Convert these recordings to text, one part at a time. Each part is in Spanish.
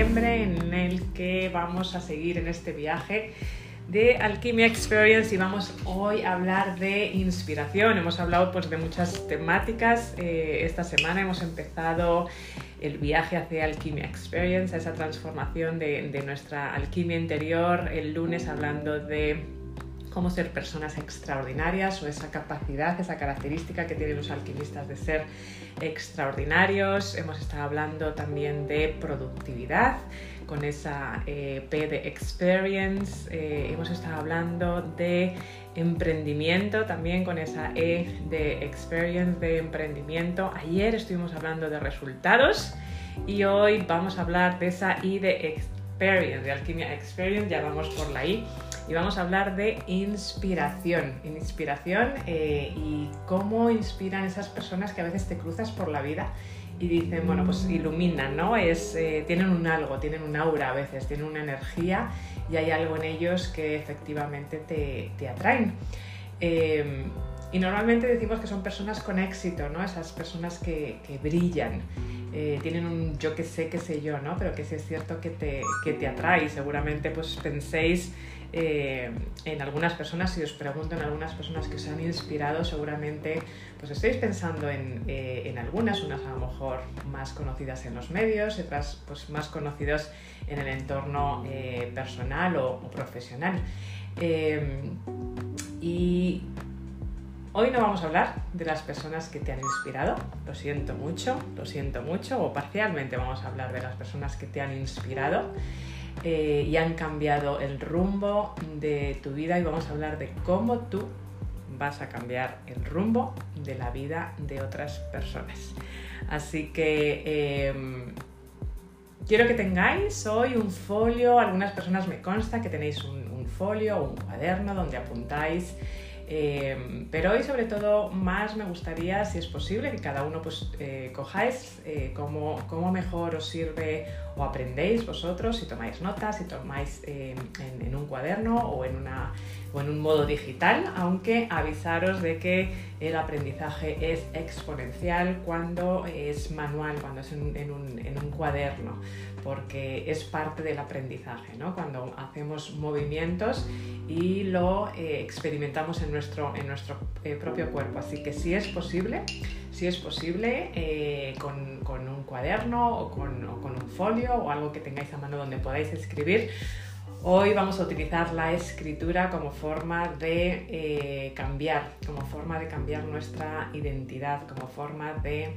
en el que vamos a seguir en este viaje de Alchemia Experience y vamos hoy a hablar de inspiración. Hemos hablado pues, de muchas temáticas. Eh, esta semana hemos empezado el viaje hacia Alchemia Experience, a esa transformación de nuestra alquimia interior. El lunes hablando de cómo ser personas extraordinarias o esa capacidad, esa característica que tienen los alquimistas de ser extraordinarios. Hemos estado hablando también de productividad con esa eh, P de experience. Eh, hemos estado hablando de emprendimiento también con esa E de experience de emprendimiento. Ayer estuvimos hablando de resultados y hoy vamos a hablar de esa I de experience, de alquimia experience, ya vamos por la I y vamos a hablar de inspiración. Inspiración eh, y cómo inspiran esas personas que a veces te cruzas por la vida y dicen, bueno, pues mm. iluminan, ¿no? Es, eh, tienen un algo, tienen un aura a veces, tienen una energía y hay algo en ellos que efectivamente te, atraen. Em, y normalmente decimos que son personas con éxito, ¿no? Esas personas que, brillan, eh, tienen un yo que sé, qué sé yo, ¿no? Pero que sí es cierto que te, que te atrae. Seguramente pues penséis eh, en algunas personas, si os pregunto en algunas personas que os han inspirado, seguramente pues estáis pensando en, eh, algunas, unas a lo mejor más conocidas en los medios, otras pues más conocidas en el entorno eh, personal o, profesional. y Hoy no vamos a hablar de las personas que te han inspirado, lo siento mucho, lo siento mucho, o parcialmente vamos a hablar de las personas que te han inspirado. Eh, y han cambiado el rumbo de tu vida y vamos a hablar de cómo tú vas a cambiar el rumbo de la vida de otras personas. Así que em, quiero que tengáis hoy un folio, algunas personas me consta que tenéis un, un folio o un cuaderno donde apuntáis Em, pero hoy sobre todo más me gustaría, si es posible, que cada uno pues eh, cojáis eh, cómo, mejor os sirve o aprendéis vosotros, si tomáis notas, si tomáis em, en, un cuaderno o en, una, o en un modo digital, aunque avisaros de que el aprendizaje es exponencial cuando es manual, cuando es en, un, cuaderno porque es parte del aprendizaje, ¿no? Cuando hacemos movimientos y lo eh, experimentamos en nuestro, en nuestro eh, propio cuerpo. Así que si es posible, si es posible, eh, con, un cuaderno o con, un folio o algo que tengáis a mano donde podáis escribir, Hoy vamos a utilizar la escritura como forma de cambiar, como forma de cambiar nuestra identidad, como forma de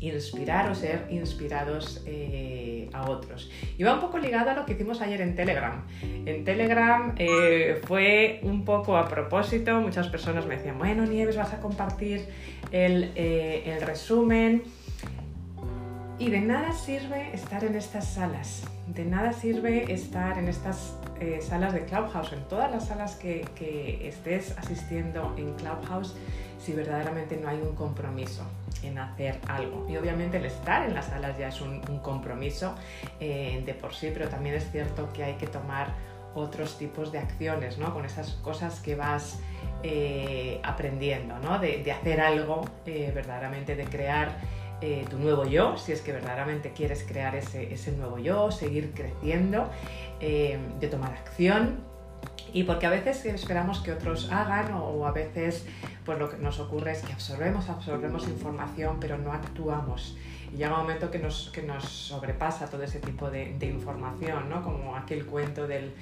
inspirar o ser inspirados eh, a otros. Y va un poco ligado a lo que hicimos ayer en Telegram. En Telegram eh, fue un poco a propósito, muchas personas me decían, bueno, Nieves, vas a compartir eh, el resumen. Y de nada sirve estar en estas salas, de nada sirve estar en estas salas de Clubhouse, en todas las salas que, estés asistiendo en Clubhouse, si verdaderamente no hay un compromiso en hacer algo. Y obviamente el estar en las salas ya es un, compromiso eh, de por sí, pero también es cierto que hay que tomar otros tipos de acciones, ¿no? Con esas cosas que vas eh, aprendiendo, ¿no? De, hacer algo eh, verdaderamente, de crear tu nuevo yo, si es que verdaderamente quieres crear ese, ese nuevo yo, seguir creciendo, de tomar acción, y porque a veces esperamos que otros hagan o a veces pues lo que nos ocurre es que absorbemos, absorbemos información pero no actuamos. Y llega un momento que nos, que nos sobrepasa todo ese tipo de, información, ¿no? como aquel cuento del,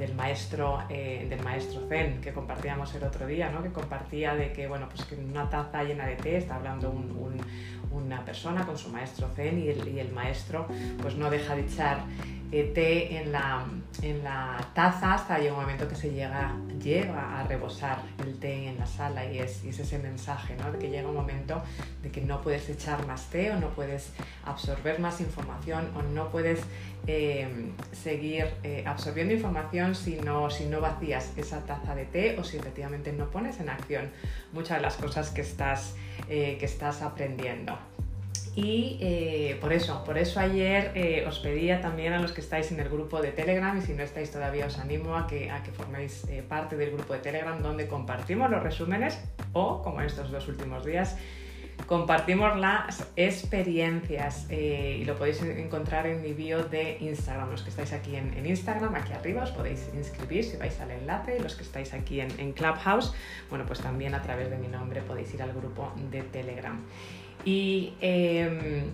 del maestro, eh, del maestro Zen que compartíamos el otro día, ¿no? que compartía de que, bueno, pues que en una taza llena de té está hablando una persona con su maestro Zen y el, maestro pues no deja de echar té en la, en la taza hasta llega un momento que se llega, llega a rebosar el té en la sala y es, es ese mensaje, ¿no? de que llega un momento de que no puedes echar más té o no puedes absorber más información o no puedes eh, seguir eh, absorbiendo información si no, si no vacías esa taza de té o si efectivamente no pones en acción muchas de las cosas que estás, eh, que estás aprendiendo. Y eh, por eso, por eso ayer eh, os pedía también a los que estáis en el grupo de Telegram y si no estáis todavía os animo a que, a que forméis parte del grupo de Telegram donde compartimos los resúmenes o, como en estos dos últimos días, compartimos las experiencias eh, y lo podéis encontrar en mi bio de Instagram. Los que estáis aquí en, Instagram, aquí arriba, os podéis inscribir si vais al enlace. Los que estáis aquí en, Clubhouse, bueno, pues también a través de mi nombre podéis ir al grupo de Telegram. Y em,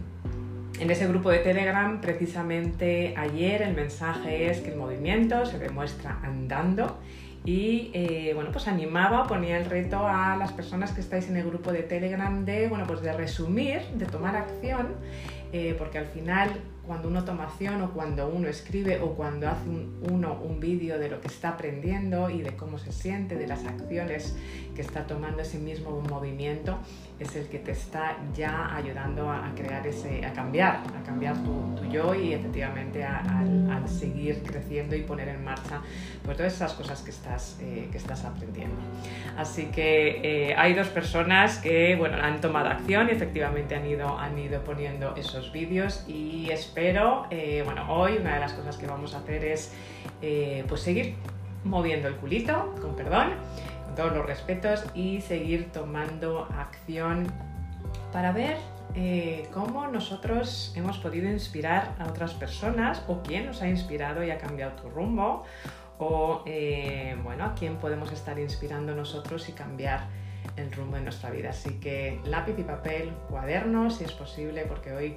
en ese grupo de Telegram, precisamente ayer, el mensaje es que el movimiento se demuestra andando y eh, bueno, pues animaba, ponía el reto a las personas que estáis en el grupo de Telegram de, bueno, pues de resumir, de tomar acción, eh, porque al final cuando uno toma acción o cuando uno escribe o cuando hace uno un vídeo de lo que está aprendiendo y de cómo se siente, de las acciones que está tomando ese mismo movimiento, es el que te está ya ayudando a, crear ese, a cambiar, a cambiar tu, yo y efectivamente al seguir creciendo y poner en marcha pues todas esas cosas que estás, eh, que estás aprendiendo. Así que eh, hay dos personas que bueno, han tomado acción y efectivamente han ido, han ido poniendo esos vídeos y es pero eh, bueno, hoy una de las cosas que vamos a hacer es eh, pues seguir moviendo el culito, con perdón, con todos los respetos y seguir tomando acción para ver eh, cómo nosotros hemos podido inspirar a otras personas o quién nos ha inspirado y ha cambiado tu rumbo o bueno, a quién podemos estar inspirando nosotros y cambiar el rumbo de nuestra vida. Así que lápiz y papel, cuadernos si es posible, porque hoy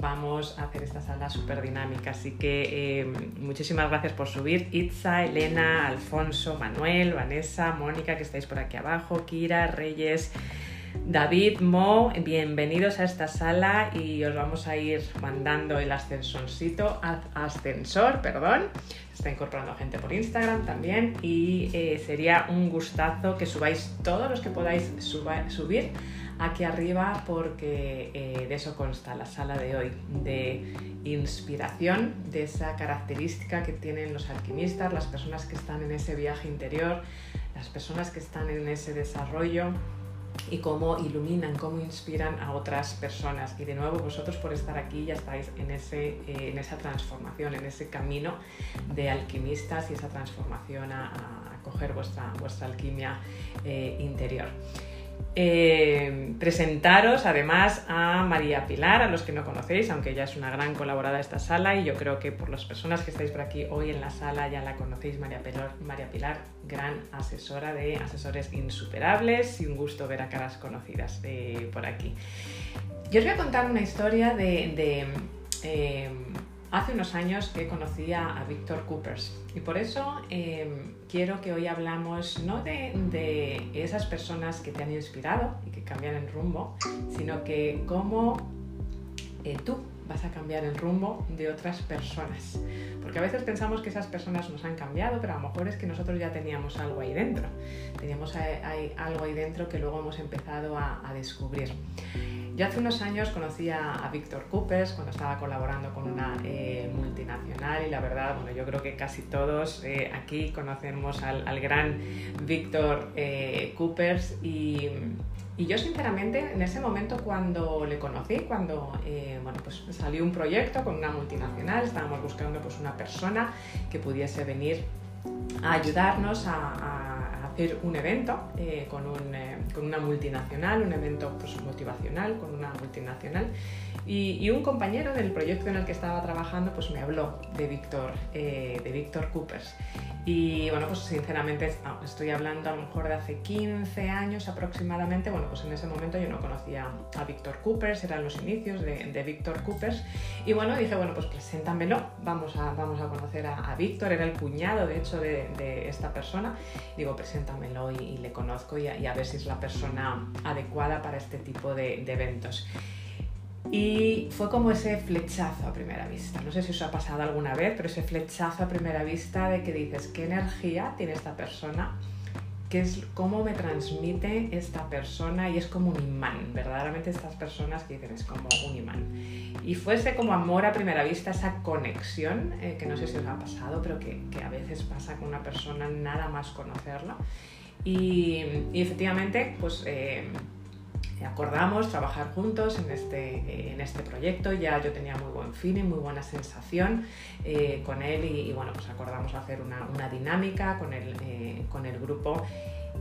vamos a hacer esta sala súper dinámica. Así que eh, muchísimas gracias por subir. Itza, Elena, Alfonso, Manuel, Vanessa, Mónica, que estáis por aquí abajo, Kira, Reyes. David, Mo, bienvenidos a esta sala y os vamos a ir mandando el ascensorcito, ascensor, perdón. está incorporando gente por Instagram también y eh, sería un gustazo que subáis todos los que podáis subir aquí arriba porque eh, de eso consta la sala de hoy, de inspiración, de esa característica que tienen los alquimistas, las personas que están en ese viaje interior, las personas que están en ese desarrollo y cómo iluminan, cómo inspiran a otras personas. Y de nuevo vosotros por estar aquí ya estáis en, ese, eh, en esa transformación, en ese camino de alquimistas y esa transformación a, coger vuestra, vuestra alquimia eh, interior. Eh, presentaros además a María Pilar, a los que no conocéis, aunque ella es una gran colaboradora de esta sala y yo creo que por las personas que estáis por aquí hoy en la sala ya la conocéis, María Pilar, María Pilar gran asesora de asesores insuperables y un gusto ver a caras conocidas eh, por aquí. Yo os voy a contar una historia de... Eh, hace unos años que conocí a, Víctor Coopers y por eso em, quiero que hoy hablamos no de, esas personas que te han inspirado y que cambian el rumbo, sino que cómo eh, tú vas a cambiar el rumbo de otras personas. Porque a veces pensamos que esas personas nos han cambiado, pero a lo mejor es que nosotros ya teníamos algo ahí dentro. Teníamos algo ahí dentro que luego hemos empezado a, descubrir. Yo hace unos años conocí a, Víctor Coopers cuando estaba colaborando con una eh, multinacional y la verdad, bueno, yo creo que casi todos eh, aquí conocemos al, gran Víctor eh, Coopers y, yo sinceramente en ese momento cuando le conocí, cuando bueno, pues salió un proyecto con una multinacional, estábamos buscando pues una persona que pudiese venir a ayudarnos a, un evento eh, con, un, eh, con, una multinacional, un evento pues, motivacional con una multinacional. Y, un compañero del proyecto en el que estaba trabajando pues me habló de Víctor, de Víctor Coopers. Y bueno, pues sinceramente ah, estoy hablando a lo mejor de hace 15 años aproximadamente. Bueno, pues en ese momento yo no conocía a Víctor Coopers, eran los inicios de, de Víctor Coopers. Y bueno, dije, bueno, pues preséntamelo, vamos a, vamos a conocer a, Víctor, era el cuñado de hecho de, esta persona. Digo, preséntamelo y, le conozco y a, ver si es la persona adecuada para este tipo de eventos. Y fue como ese flechazo a primera vista. No sé si os ha pasado alguna vez, pero ese flechazo a primera vista de que dices, ¿qué energía tiene esta persona? ¿Qué es cómo me transmite esta persona? Y es como un imán. Verdaderamente estas personas que dicen es como un imán. Y fuese como amor a primera vista, esa conexión, eh, que no sé si os ha pasado, pero que, a veces pasa con una persona nada más conocerla. Y, y efectivamente, pues... Eh, acordamos trabajar juntos en este, en este proyecto. Ya yo tenía muy buen feeling, muy buena sensación eh, con él y, bueno, pues acordamos hacer una, una dinámica con el, eh, con el grupo.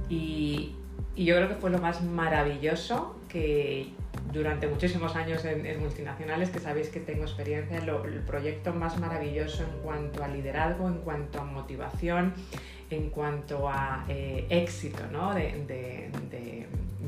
Y, y yo creo que fue lo más maravilloso que durante muchísimos años en, multinacionales, que sabéis que tengo experiencia, el proyecto más maravilloso en cuanto a liderazgo, en cuanto a motivación, en cuanto a eh, éxito ¿no? de,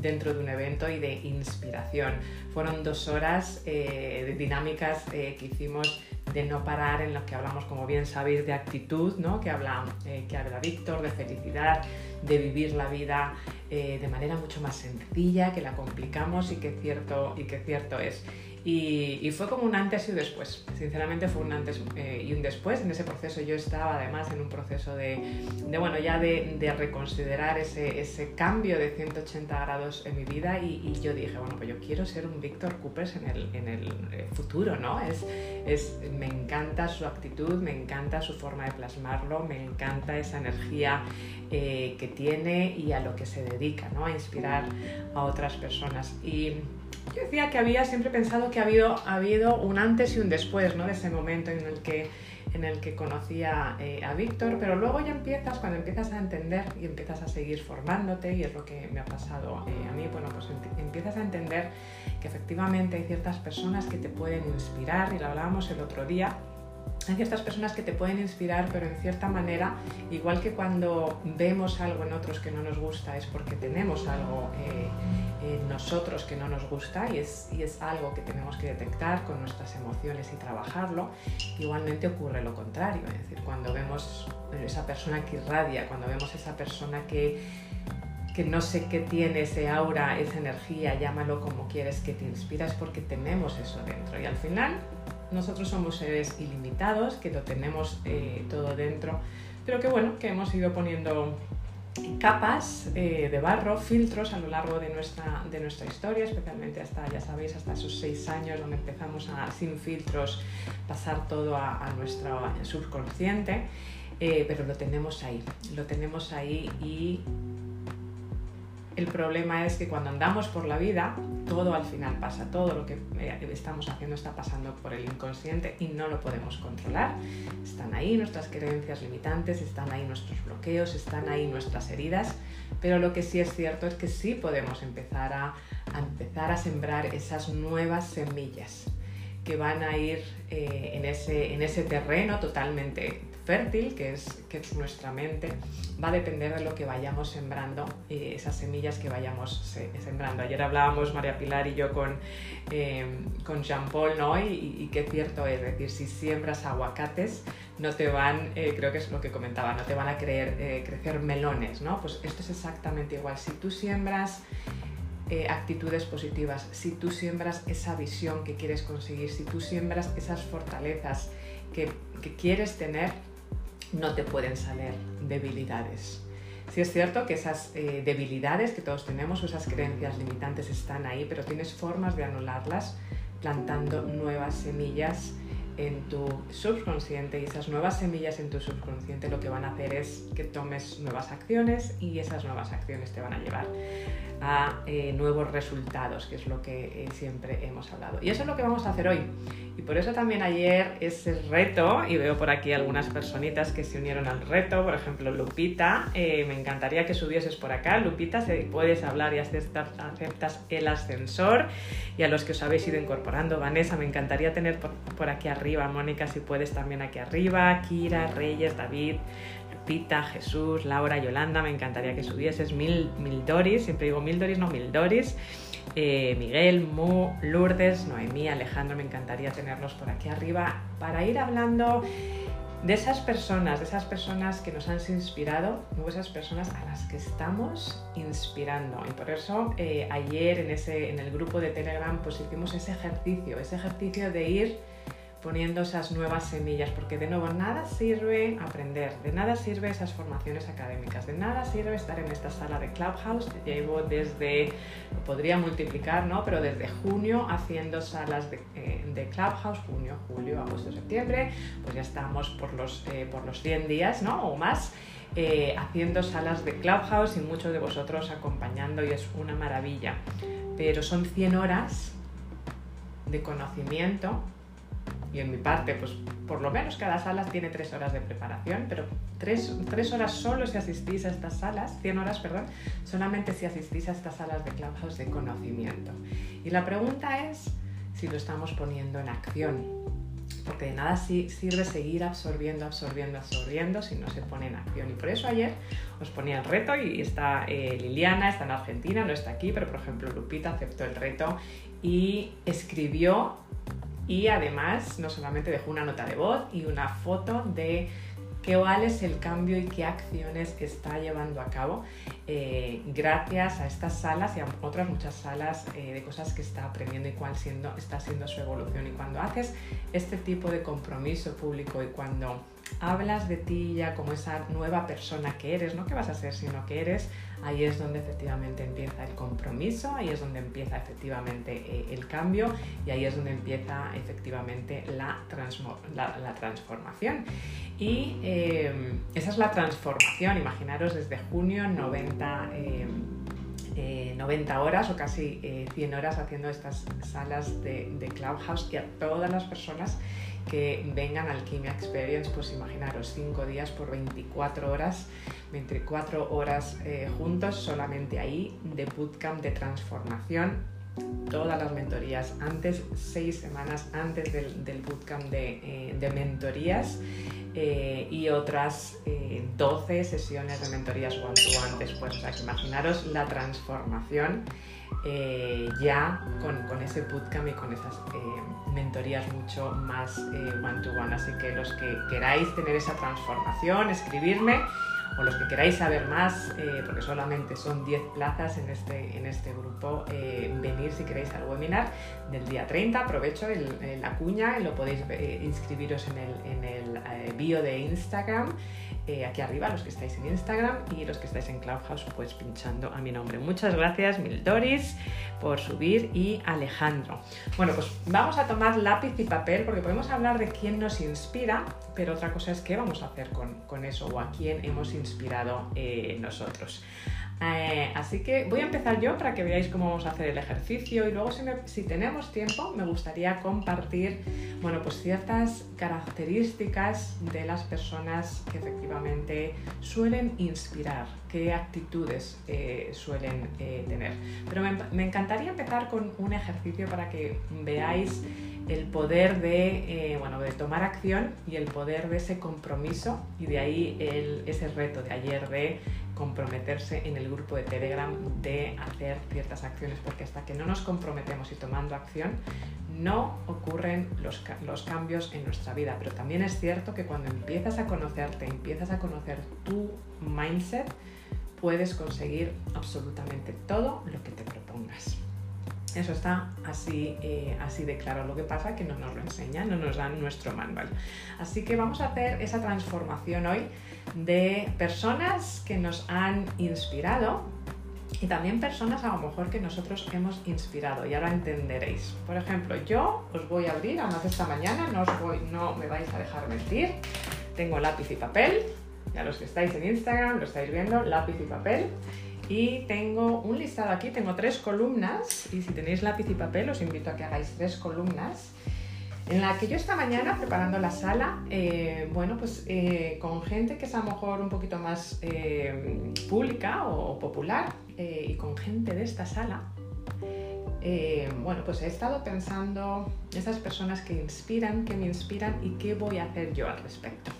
dentro de un evento y de inspiración. Fueron dos horas eh, de dinámicas eh, que hicimos de no parar en lo que hablamos, como bien sabéis, de actitud, ¿no? que, habla, que habla Víctor, de felicidad, de vivir la vida de manera mucho más sencilla, que la complicamos y que cierto, y que cierto es. Y, fue como un antes y un después. Sinceramente fue un antes eh, y un después. En ese proceso yo estaba además en un proceso de, bueno, ya de, reconsiderar ese, ese, cambio de 180 grados en mi vida y, yo dije, bueno, pues yo quiero ser un Víctor Coopers en el, en el eh, futuro, ¿no? Es, es, me encanta su actitud, me encanta su forma de plasmarlo, me encanta esa energía eh, que tiene y a lo que se dedica, ¿no? A inspirar a otras personas. Y yo decía que había siempre pensado que ha habido, ha habido un antes y un después ¿no? de ese momento en el que, en el que conocía eh, a Víctor, pero luego ya empiezas, cuando empiezas a entender y empiezas a seguir formándote, y es lo que me ha pasado eh, a mí, bueno, pues empiezas a entender que efectivamente hay ciertas personas que te pueden inspirar, y lo hablábamos el otro día, hay ciertas personas que te pueden inspirar, pero en cierta manera, igual que cuando vemos algo en otros que no nos gusta, es porque tenemos algo eh, en nosotros que no nos gusta y es, y es algo que tenemos que detectar con nuestras emociones y trabajarlo. Igualmente ocurre lo contrario, es decir, cuando vemos esa persona que irradia, cuando vemos esa persona que, que no sé qué tiene ese aura, esa energía, llámalo como quieres, que te inspira, es porque tenemos eso dentro. Y al final nosotros somos seres ilimitados, que lo tenemos eh, todo dentro, pero que bueno, que hemos ido poniendo capas eh, de barro, filtros a lo largo de nuestra, de nuestra historia, especialmente hasta, ya sabéis, hasta esos seis años donde empezamos a, sin filtros, pasar todo a, nuestro subconsciente, eh, pero lo tenemos ahí, lo tenemos ahí y el problema es que cuando andamos por la vida, todo al final pasa, todo lo que eh, estamos haciendo está pasando por el inconsciente y no lo podemos controlar. Están ahí nuestras creencias limitantes, están ahí nuestros bloqueos, están ahí nuestras heridas, pero lo que sí es cierto es que sí podemos empezar a, empezar a sembrar esas nuevas semillas que van a ir eh, en, ese, en ese terreno totalmente fértil, que es, que es nuestra mente, va a depender de lo que vayamos sembrando, eh, esas semillas que vayamos sembrando. Ayer hablábamos María Pilar y yo con, eh, con Jean-Paul, ¿no? Y, qué cierto es, decir, si siembras aguacates, no te van, eh, creo que es lo que comentaba, no te van a creer, crecer melones, ¿no? Pues esto es exactamente igual. Si tú siembras actitudes positivas, si tú siembras esa visión que quieres conseguir, si tú siembras esas fortalezas que, que quieres tener, no te pueden salir debilidades. Sí es cierto que esas eh, debilidades que todos tenemos esas creencias limitantes están ahí, pero tienes formas de anularlas plantando nuevas semillas en tu subconsciente y esas nuevas semillas en tu subconsciente lo que van a hacer es que tomes nuevas acciones y esas nuevas acciones te van a llevar a eh, nuevos resultados, que es lo que eh, siempre hemos hablado. Y eso es lo que vamos a hacer hoy. Y por eso también ayer ese reto, y veo por aquí algunas personitas que se unieron al reto, por ejemplo Lupita, eh, me encantaría que subieses por acá. Lupita, si puedes hablar y aceptas, aceptas el ascensor. Y a los que os habéis ido incorporando, Vanessa, me encantaría tener por, por aquí arriba, Mónica, si puedes también aquí arriba, Kira, Reyes, David, Pita, Jesús, Laura, Yolanda, me encantaría que subieses mil, mil Doris, siempre digo mil Doris, no mil Doris. Eh, Miguel, Mu, Lourdes, Noemí, Alejandro, me encantaría tenerlos por aquí arriba para ir hablando de esas personas, de esas personas que nos han inspirado, de esas personas a las que estamos inspirando. Y por eso eh, ayer en, ese, en el grupo de Telegram pues hicimos ese ejercicio, ese ejercicio de ir poniendo esas nuevas semillas, porque de nuevo nada sirve aprender, de nada sirve esas formaciones académicas, de nada sirve estar en esta sala de Clubhouse, llevo desde, podría multiplicar, ¿no? Pero desde junio haciendo salas de, eh, Clubhouse, junio, julio, agosto, septiembre, pues ya estamos por los, eh, por los 100 días, ¿no? O más. Eh, haciendo salas de Clubhouse y muchos de vosotros acompañando y es una maravilla. Pero son 100 horas de conocimiento y en mi parte, pues por lo menos cada sala tiene tres horas de preparación, pero tres, tres horas solo si asistís a estas salas, 100 horas, perdón, solamente si asistís a estas salas de Clubhouse de conocimiento. Y la pregunta es si lo estamos poniendo en acción porque de nada sirve seguir absorbiendo, absorbiendo, absorbiendo si no se pone en acción. Y por eso ayer os ponía el reto y está eh, Liliana, está en Argentina, no está aquí, pero por ejemplo Lupita aceptó el reto y escribió y además no solamente dejó una nota de voz y una foto de cuál es el cambio y qué acciones está llevando a cabo eh, gracias a estas salas y a otras muchas salas eh, de cosas que está aprendiendo y cuál siendo, está siendo su evolución. Y cuando haces este tipo de compromiso público y cuando hablas de ti ya como esa nueva persona que eres, no que vas a ser, sino que eres, ahí es donde efectivamente empieza el compromiso, ahí es donde empieza efectivamente eh, el cambio y ahí es donde empieza efectivamente la, transformación. Y eh, esa es la transformación, imaginaros desde junio 90... 90 eh, horas o casi 100 horas haciendo estas salas de, de Clubhouse y a todas las personas que vengan al Alquimia Experience, pues imaginaros 5 días por 24 horas, 24 horas eh, juntos, solamente ahí, de bootcamp de transformación. Todas las mentorías antes, 6 semanas antes del, bootcamp de, eh, mentorías eh, y otras 12 sesiones de mentorías one-to-one después. O sea, que imaginaros la transformación eh, ya con, ese bootcamp y con esas eh, mentorías mucho más eh, one-to-one. Así que los que queráis tener esa transformación, escribirme o los que queráis saber más, porque solamente son 10 plazas en este, en este grupo, venir si queréis al webinar del día 30. Aprovecho la cuña y lo podéis inscribiros en el, en el bio de Instagram. Eh, aquí arriba, los que estáis en Instagram y los que estáis en Clubhouse, pues pinchando a mi nombre. Muchas gracias, Mildoris, por subir y Alejandro. Bueno, pues vamos a tomar lápiz y papel porque podemos hablar de quién nos inspira, pero otra cosa es qué vamos a hacer con, eso o a quién hemos inspirado eh, nosotros. Eh, así que voy a empezar yo para que veáis cómo vamos a hacer el ejercicio y luego si, tenemos tiempo me gustaría compartir bueno, pues ciertas características de las personas que efectivamente suelen inspirar, qué actitudes eh, suelen eh, tener. Pero me, encantaría empezar con un ejercicio para que veáis el poder de, bueno, de tomar acción y el poder de ese compromiso y de ahí ese reto de ayer de comprometerse en el grupo de Telegram de hacer ciertas acciones, porque hasta que no nos comprometemos y tomando acción, no ocurren los, cambios en nuestra vida. Pero también es cierto que cuando empiezas a conocerte, empiezas a conocer tu mindset, puedes conseguir absolutamente todo lo que te propongas. Eso está así, eh, así de claro. Lo que pasa es que no nos lo enseñan, no nos dan nuestro manual. Así que vamos a hacer esa transformación hoy de personas que nos han inspirado y también personas a lo mejor que nosotros hemos inspirado y ahora entenderéis. Por ejemplo, yo os voy a abrir, además esta mañana no, os voy, no me vais a dejar mentir, tengo lápiz y papel, ya los que estáis en Instagram lo estáis viendo, lápiz y papel. Y tengo un listado aquí, tengo tres columnas y si tenéis lápiz y papel os invito a que hagáis tres columnas en la que yo esta mañana preparando la sala, eh, bueno, pues eh, con gente que es a lo mejor un poquito más eh, pública o popular y con gente de esta sala, bueno, pues he estado pensando esas personas que inspiran, que me inspiran y qué voy a hacer yo al respecto.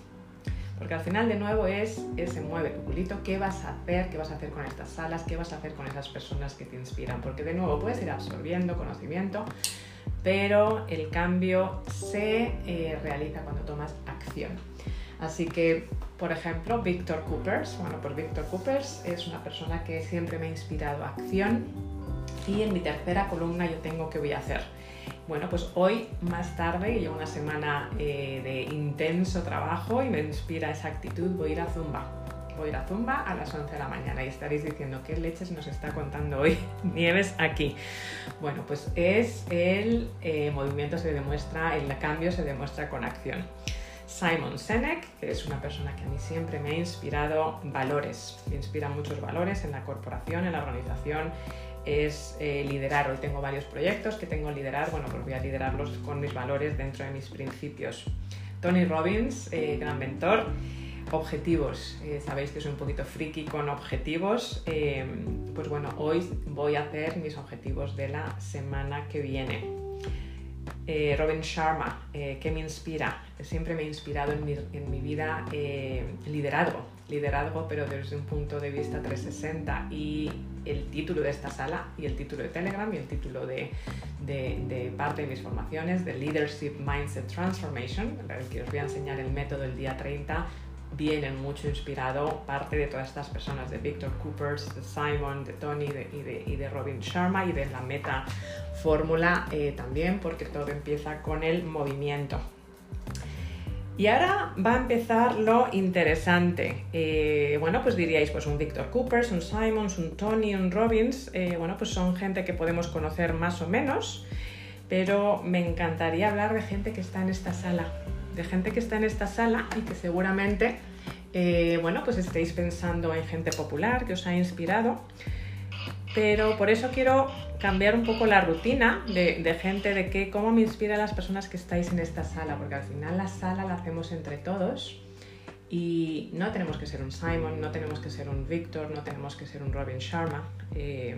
Porque al final de nuevo es ese mueve tu culito, qué vas a hacer, qué vas a hacer con estas salas, qué vas a hacer con esas personas que te inspiran. Porque de nuevo puedes ir absorbiendo conocimiento, pero el cambio se eh, realiza cuando tomas acción. Así que, por ejemplo, Victor Coopers, bueno, pues Victor Coopers es una persona que siempre me ha inspirado a acción y en mi tercera columna yo tengo qué voy a hacer bueno, pues hoy más tarde, llevo una semana eh, de intenso trabajo y me inspira esa actitud, voy a ir a Zumba. Ir a Zumba a las 11 de la mañana y estaréis diciendo, ¿qué leches nos está contando hoy Nieves aquí? Bueno, pues es el eh, movimiento se demuestra, el cambio se demuestra con acción. Simon Sinek, que es una persona que a mí siempre me ha inspirado valores, me inspira muchos valores en la corporación, en la organización, es eh, liderar. Hoy tengo varios proyectos que tengo que liderar, bueno, pues voy a liderarlos con mis valores dentro de mis principios. Tony Robbins, eh, gran mentor. Objetivos, eh, sabéis que soy un poquito friki con objetivos. pues bueno, hoy voy a hacer mis objetivos de la semana que viene. Robin Sharma, ¿qué me inspira? Siempre me ha inspirado en mi, en mi vida liderazgo, liderazgo, pero desde un punto de vista 360 y el título de esta sala y el título de Telegram y el título de, de, parte de mis formaciones de Leadership Mindset Transformation, que os voy a enseñar el método el día 30, vienen mucho inspirado parte de todas estas personas, de Victor Coopers, de Simon, de Tony y, de, y, de, Robin Sharma y de la meta fórmula eh, también, porque todo empieza con el movimiento. Y ahora va a empezar lo interesante. Eh, bueno, pues diríais, pues un Victor Coopers, un Simons, un Tony, un Robbins, eh, bueno, pues son gente que podemos conocer más o menos, pero me encantaría hablar de gente que está en esta sala, de gente que está en esta sala y que seguramente, eh, bueno, pues estéis pensando en gente popular que os ha inspirado, pero por eso quiero cambiar un poco la rutina de, gente, de qué, cómo me inspira a las personas que estáis en esta sala, porque al final la sala la hacemos entre todos y no tenemos que ser un Simon, no tenemos que ser un Victor, no tenemos que ser un Robin Sharma. Eh,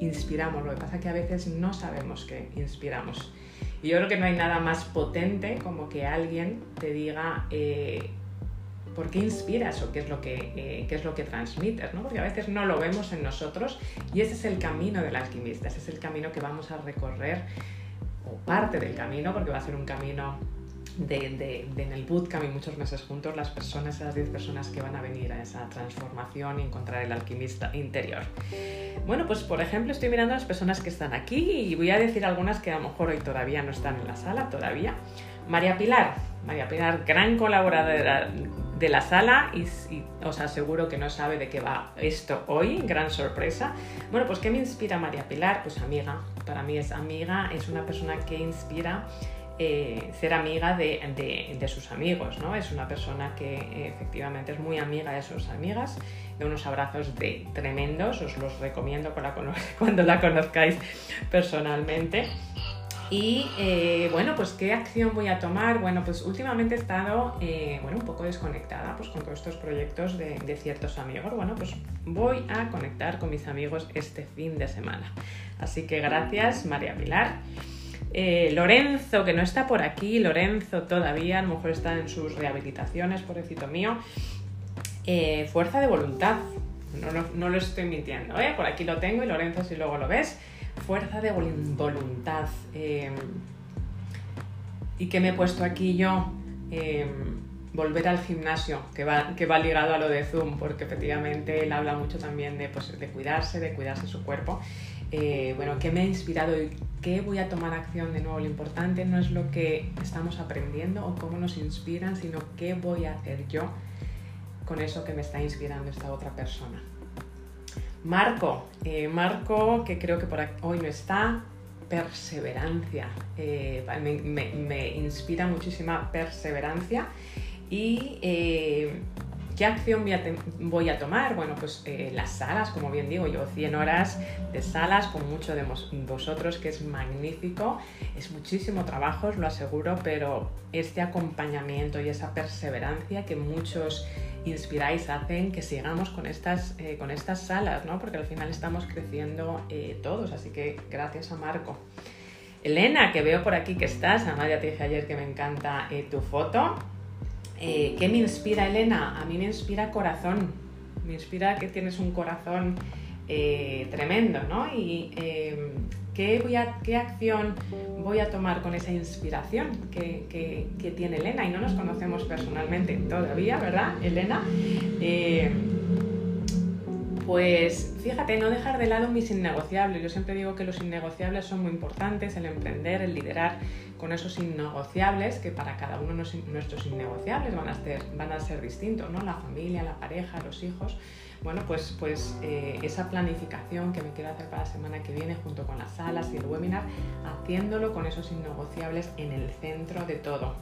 inspiramos, lo que pasa es que a veces no sabemos que inspiramos. Y yo creo que no hay nada más potente como que alguien te diga, eh, por qué inspiras o qué es lo que, eh, qué es lo que transmites, ¿no? porque a veces no lo vemos en nosotros y ese es el camino del alquimista, ese es el camino que vamos a recorrer o parte del camino, porque va a ser un camino de, en el bootcamp y muchos meses juntos, las personas, las 10 personas que van a venir a esa transformación y encontrar el alquimista interior. Bueno, pues por ejemplo estoy mirando a las personas que están aquí y voy a decir algunas que a lo mejor hoy todavía no están en la sala, todavía. María Pilar, María Pilar, gran colaboradora de la sala y, os aseguro que no sabe de qué va esto hoy, gran sorpresa. Bueno, pues ¿qué me inspira María Pilar? Pues amiga, para mí es amiga, es una persona que inspira eh, ser amiga de, de, sus amigos, ¿no? Es una persona que eh, efectivamente es muy amiga de sus amigas, de unos abrazos de tremendos, os los recomiendo cuando la conozcáis personalmente. Y eh, bueno, pues ¿qué acción voy a tomar? Bueno, pues últimamente he estado bueno, un poco desconectada pues, con todos estos proyectos de, ciertos amigos. Bueno, pues voy a conectar con mis amigos este fin de semana. Así que gracias, María Pilar. Eh, Lorenzo, que no está por aquí, Lorenzo todavía, a lo mejor está en sus rehabilitaciones, pobrecito mío. fuerza de voluntad, no, no, no, lo estoy mintiendo, ¿eh? por aquí lo tengo y Lorenzo si luego lo ves fuerza de voluntad. ¿Y qué me he puesto aquí yo? Volver al gimnasio, que va, que va ligado a lo de Zoom, porque efectivamente él habla mucho también de, pues, de cuidarse, de cuidarse su cuerpo. Eh, bueno, ¿qué me ha inspirado y qué voy a tomar acción de nuevo? Lo importante no es lo que estamos aprendiendo o cómo nos inspiran, sino qué voy a hacer yo con eso que me está inspirando esta otra persona. Marco, eh, Marco, que creo que por hoy no está, perseverancia. Eh, me, inspira muchísima perseverancia. ¿Y qué acción voy a, tomar? Bueno, pues las salas, como bien digo, llevo 100 horas de salas con mucho de vosotros, que es magnífico. Es muchísimo trabajo, os lo aseguro, pero este acompañamiento y esa perseverancia que muchos inspiráis, hacen que sigamos con estas, eh, con estas salas, ¿no? Porque al final estamos creciendo eh, todos, así que gracias a Marco. Elena, que veo por aquí que estás, además ya te dije ayer que me encanta eh, tu foto. ¿Qué me inspira, Elena? A mí me inspira corazón, me inspira que tienes un corazón tremendo, ¿no? Y ¿qué, voy a, ¿qué acción voy a tomar con esa inspiración que, tiene Elena? Y no nos conocemos personalmente todavía, ¿verdad, Elena? Pues fíjate, no dejar de lado mis innegociables. Yo siempre digo que los innegociables son muy importantes, el emprender, el liderar con esos innegociables, que para cada uno nuestros innegociables van a ser, van a ser distintos, ¿no? La familia, la pareja, los hijos bueno, pues, pues eh, esa planificación que me quiero hacer para la semana que viene junto con las salas y el webinar, haciéndolo con esos innegociables en el centro de todo.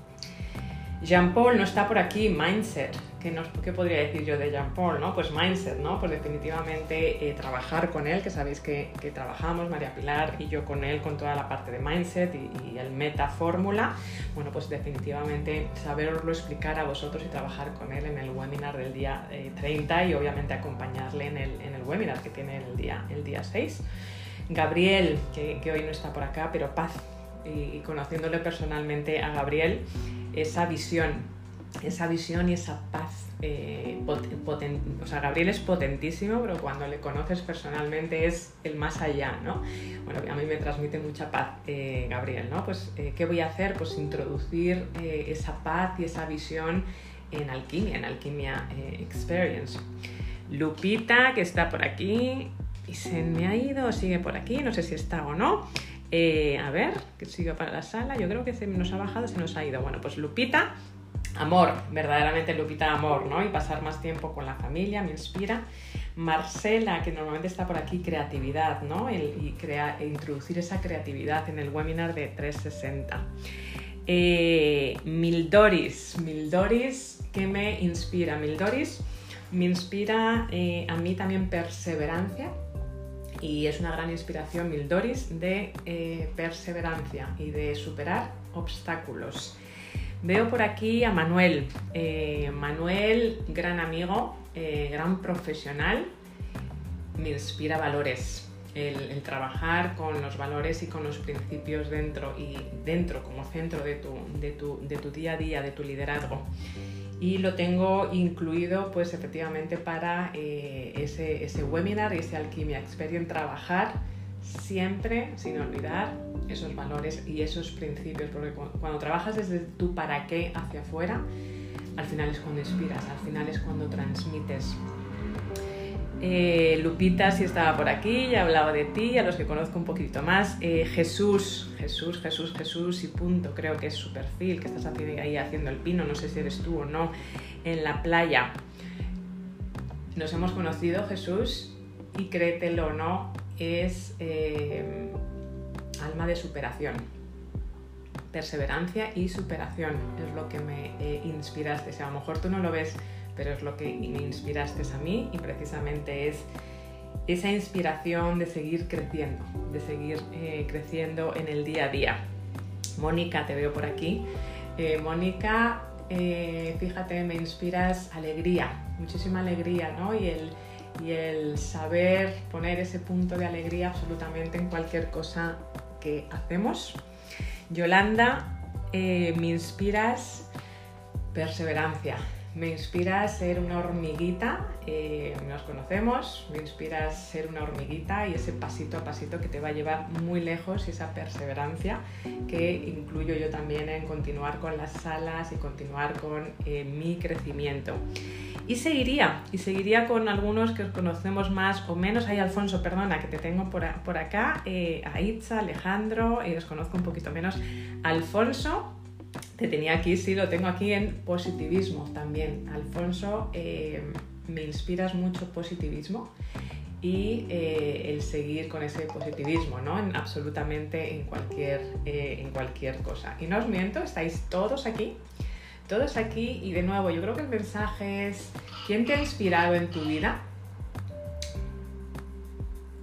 Jean-Paul no está por aquí, mindset. ¿Qué, ¿Qué, podría decir yo de Jean-Paul? ¿no? Pues mindset, ¿no? Pues definitivamente eh, trabajar con él, que sabéis que, que, trabajamos, María Pilar y yo con él, con toda la parte de mindset y, el meta fórmula. Bueno, pues definitivamente saberoslo explicar a vosotros y trabajar con él en el webinar del día eh, 30 y obviamente acompañarle en el, en el, webinar que tiene el día, el día 6. Gabriel, que, que hoy no está por acá, pero paz. Y conociéndole personalmente a Gabriel, esa visión, esa visión y esa paz. Eh, o sea, Gabriel es potentísimo, pero cuando le conoces personalmente es el más allá, ¿no? Bueno, a mí me transmite mucha paz eh, Gabriel, ¿no? Pues, eh, ¿qué voy a hacer? Pues introducir eh, esa paz y esa visión en alquimia, en alquimia experience. Lupita, que está por aquí, y se me ha ido, sigue por aquí, no sé si está o no. Eh, a ver, que siga para la sala. Yo creo que se nos ha bajado, se nos ha ido. Bueno, pues Lupita, amor, verdaderamente Lupita, amor, ¿no? Y pasar más tiempo con la familia me inspira. Marcela, que normalmente está por aquí, creatividad, ¿no? Y crea, introducir esa creatividad en el webinar de 360. Eh, Mildoris, Mildoris, ¿qué me inspira? Mildoris me inspira eh, a mí también perseverancia, y es una gran inspiración Mildoris de eh, perseverancia y de superar obstáculos. Veo por aquí a Manuel. Eh, Manuel, gran amigo, eh, gran profesional, me inspira valores. El, trabajar con los valores y con los principios dentro y dentro como centro de tu, de tu, de tu día a día, de tu liderazgo y lo tengo incluido pues efectivamente para eh, ese, ese, webinar ese Alquimia Experience, trabajar siempre sin olvidar esos valores y esos principios, porque cuando, cuando trabajas desde tu para qué hacia afuera, al final es cuando inspiras, al final es cuando transmites. Eh, Lupita, si estaba por aquí, ya hablaba de ti, a los que conozco un poquito más. Eh, Jesús, Jesús, Jesús, Jesús y punto. Creo que es su perfil, que estás ahí haciendo el pino, no sé si eres tú o no, en la playa. Nos hemos conocido, Jesús, y créetelo o no, es eh, alma de superación. Perseverancia y superación es lo que me inspiraste. O sea, a lo mejor tú no lo ves pero es lo que me inspiraste a mí y precisamente es esa inspiración de seguir creciendo, de seguir eh, creciendo en el día a día. Mónica, te veo por aquí. Eh, Mónica, eh, fíjate, me inspiras alegría, muchísima alegría, ¿no? Y el, y el saber poner ese punto de alegría absolutamente en cualquier cosa que hacemos. Yolanda, me inspiras perseverancia, me inspira a ser una hormiguita, eh, nos conocemos, me inspira a ser una hormiguita y ese pasito a pasito que te va a llevar muy lejos y esa perseverancia que incluyo yo también en continuar con las salas y continuar con eh, mi crecimiento. Y seguiría, y seguiría con algunos que os conocemos más o menos. Hay Alfonso, perdona, que te tengo por, por acá, eh, Alejandro, y os conozco un poquito menos. Alfonso, te tenía aquí, sí, lo tengo aquí en positivismo también. Alfonso, eh, me inspiras mucho positivismo y eh, el seguir con ese positivismo, ¿no? En absolutamente en cualquier, eh, en cualquier cosa. Y no os miento, estáis todos aquí, todos aquí y de nuevo, yo creo que el mensaje es, ¿quién te ha inspirado en tu vida?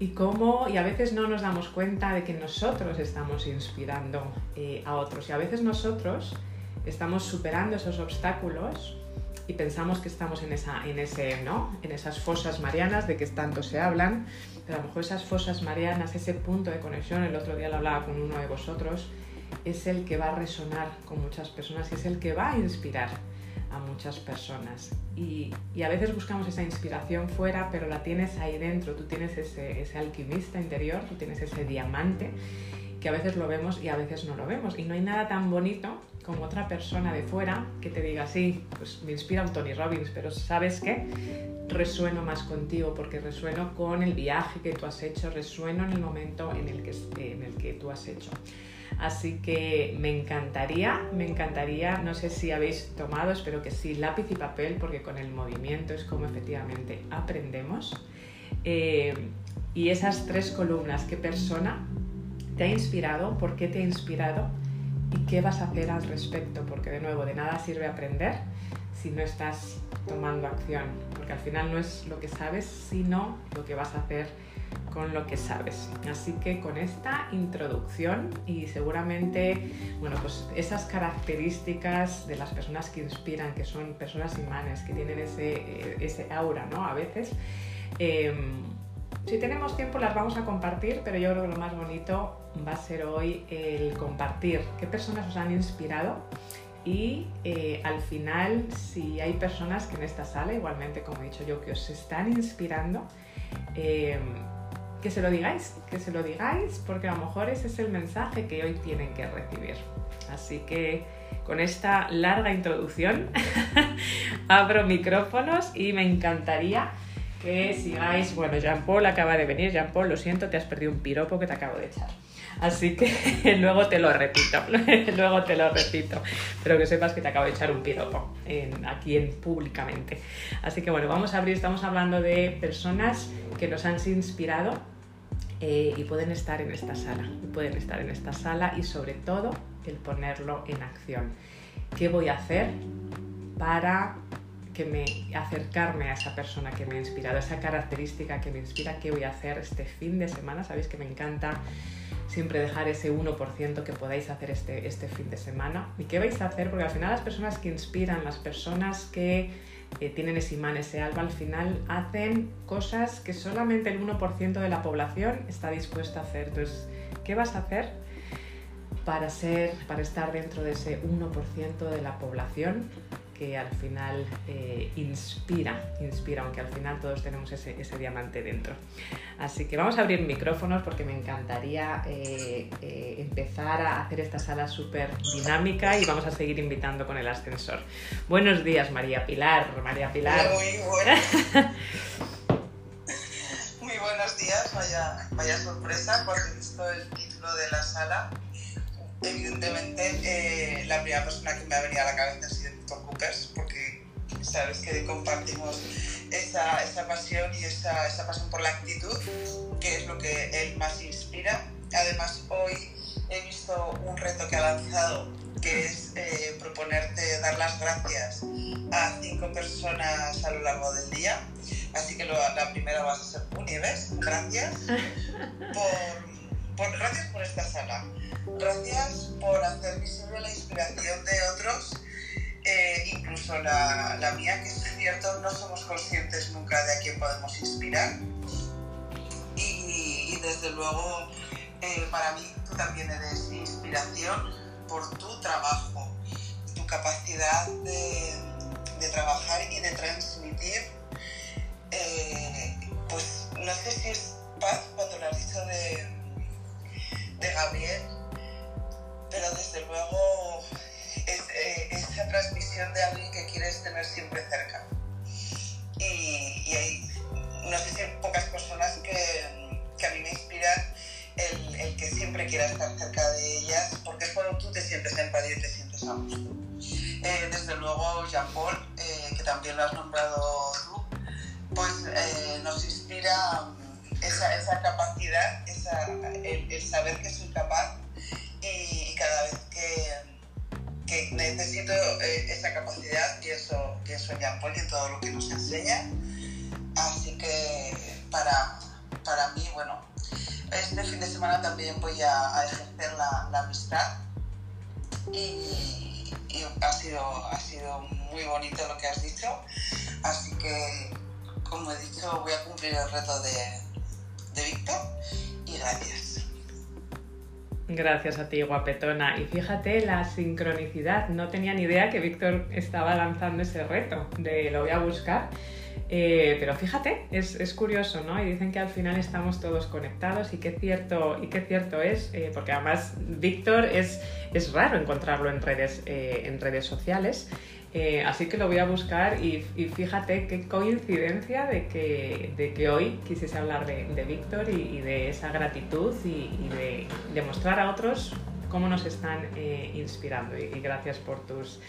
Y cómo, y a veces no nos damos cuenta de que nosotros estamos inspirando eh, a otros y a veces nosotros estamos superando esos obstáculos y pensamos que estamos en, esa, en, ese, ¿no? en esas fosas marianas de que tanto se hablan, pero a lo mejor esas fosas marianas, ese punto de conexión, el otro día lo hablaba con uno de vosotros, es el que va a resonar con muchas personas y es el que va a inspirar a muchas personas. Y, a veces buscamos esa inspiración fuera, pero la tienes ahí dentro, tú tienes ese, ese alquimista interior, tú tienes ese diamante que a veces lo vemos y a veces no lo vemos. Y no hay nada tan bonito como otra persona de fuera que te diga, sí, pues me inspira un Tony Robbins, pero ¿sabes qué? Resueno más contigo porque resueno con el viaje que tú has hecho, resueno en el momento en el que, en el que tú has hecho. Así que me encantaría, me encantaría, no sé si habéis tomado, espero que sí, lápiz y papel, porque con el movimiento es como efectivamente aprendemos. Eh, y esas tres columnas, ¿qué persona te ha inspirado? ¿Por qué te ha inspirado? y qué vas a hacer al respecto, porque de nuevo, de nada sirve aprender si no estás tomando acción, porque al final no es lo que sabes, sino lo que vas a hacer con lo que sabes. Así que con esta introducción y seguramente, bueno, pues esas características de las personas que inspiran, que son personas imanes, que tienen ese, eh, ese aura, ¿no? A veces. Em, si tenemos tiempo las vamos a compartir, pero yo creo que lo más bonito va a ser hoy el compartir qué personas os han inspirado y eh, al final si hay personas que en esta sala, igualmente como he dicho yo, que os están inspirando, em, que se lo digáis, que se lo digáis, porque a lo mejor ese es el mensaje que hoy tienen que recibir. Así que con esta larga introducción abro micrófonos y me encantaría que sigáis. Bueno, Jean Paul acaba de venir. Jean Paul, lo siento, te has perdido un piropo que te acabo de echar. Así que luego te lo repito, luego te lo repito. Pero que sepas que te acabo de echar un piropo aquí en, públicamente. Así que bueno, vamos a abrir, estamos hablando de personas que nos han inspirado eh, y pueden estar en esta sala, pueden estar en esta sala y sobre todo el ponerlo en acción. ¿Qué voy a hacer para que me acercarme a esa persona que me ha inspirado, esa característica que me inspira, qué voy a hacer este fin de semana? Sabéis que me encanta siempre dejar ese 1% que podáis hacer este, este fin de semana. ¿Y qué vais a hacer? Porque al final las personas que inspiran, las personas que tienen ese imán, ese alba, al final hacen cosas que solamente el 1% de la población está dispuesta a hacer. Entonces, ¿qué vas a hacer para, ser, para estar dentro de ese 1% de la población que al final eh, inspira, inspira, aunque al final todos tenemos ese, diamante dentro. Así que vamos a abrir micrófonos porque me encantaría eh, eh, empezar a hacer esta sala súper dinámica y vamos a seguir invitando con el ascensor. Buenos días, María Pilar. María Pilar. Muy buenos. Días, vaya, sorpresa cuando he visto el título de la sala evidentemente la primera persona que me ha a la cabeza ha sido porque sabes que compartimos esa, esa pasión y esa, esa, pasión por la actitud, que es lo que él más inspira. Además, hoy he visto un reto que ha lanzado, que es eh, proponerte dar las gracias a cinco personas a lo largo del día. Así que la primera va a ser Unives. Gracias por, por, gracias por esta sala. Gracias por hacer visible la inspiración de otros eh, incluso la, la, mía, que es cierto, no somos conscientes nunca de a quién podemos inspirar. Y, desde luego, eh, para mí, tú también eres inspiración por tu trabajo, tu capacidad de, de trabajar y de transmitir. Eh, pues no sé si es paz cuando lo has dicho de, de Gabriel, pero desde luego es eh, esa transmisión de alguien que quieres tener siempre cerca. Y, hay, no sé si hay pocas personas que, que a mí me inspiran el, el, que siempre quiera estar cerca de ellas, porque es cuando tú te sientes en paz y te sientes a gusto. Eh, desde luego, Jean-Paul, eh, que también lo has nombrado tú, pues nos inspira esa, esa capacidad, esa, el, saber que soy capaz y cada vez que que necesito eh, esa capacidad y eso, que eso ya en todo lo que nos enseña. Así que para, para mí, bueno, este fin de semana también voy a, ejercer la, la, amistad y, y, ha, sido, ha sido muy bonito lo que has dicho. Así que, como he dicho, voy a cumplir el reto de, de Víctor y gracias. Gracias a ti, guapetona. Y fíjate la sincronicidad. No tenía ni idea que Víctor estaba lanzando ese reto de lo voy a buscar. Eh, pero fíjate, es, curioso, ¿no? Y dicen que al final estamos todos conectados y qué cierto, y qué cierto es, eh, porque además Víctor es, es raro encontrarlo en redes, eh, en redes sociales. Eh, así que lo voy a buscar y, fíjate qué coincidencia de que, de que, hoy quisiese hablar de, Víctor y, de esa gratitud y, de, demostrar a otros cómo nos están eh, inspirando. Y, gracias por tus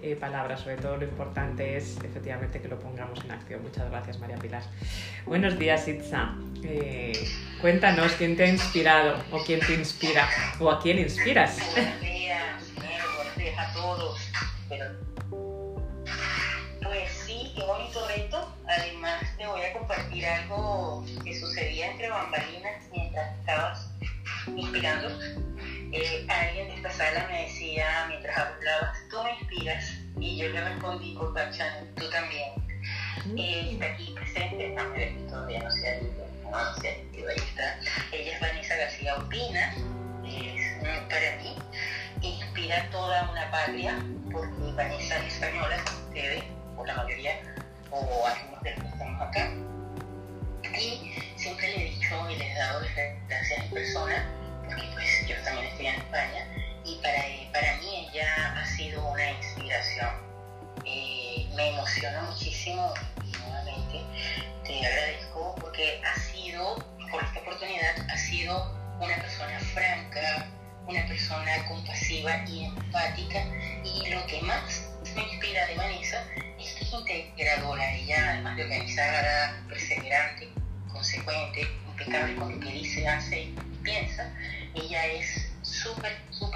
eh, palabras. Sobre todo lo importante es efectivamente que lo pongamos en acción. Muchas gracias, María Pilar. Buenos días, Itza. cuéntanos quién te ha inspirado o quién te inspira o a quién inspiras. Buenos días. todos, pero pues sí, qué bonito reto. Además te voy a compartir algo que sucedía entre bambalinas mientras estabas inspirando. Eh, alguien de esta sala me decía mientras hablabas, tú me inspiras. Y yo le respondí por Channel, tú también. Eh, está aquí presente, ver, todavía no se ha ido, no se ha ido, ahí está. Ella es Vanessa García Opina, es para mí, inspira toda una patria, porque Vanessa es española, como ustedes, o la mayoría, o algunos de los que estamos acá. Y siempre le he dicho y le he dado gracias en persona, porque pues yo también estoy en España, y para, para mí ella ha sido una inspiración. Eh, me emociona muchísimo y nuevamente te agradezco porque ha sido, por esta oportunidad, ha sido una persona franca, una persona compasiva y empática y lo que más me inspira de Vanessa es que es integradora, ella además de organizada, perseverante, consecuente, impecable con lo que dice, hace y piensa, ella es súper, súper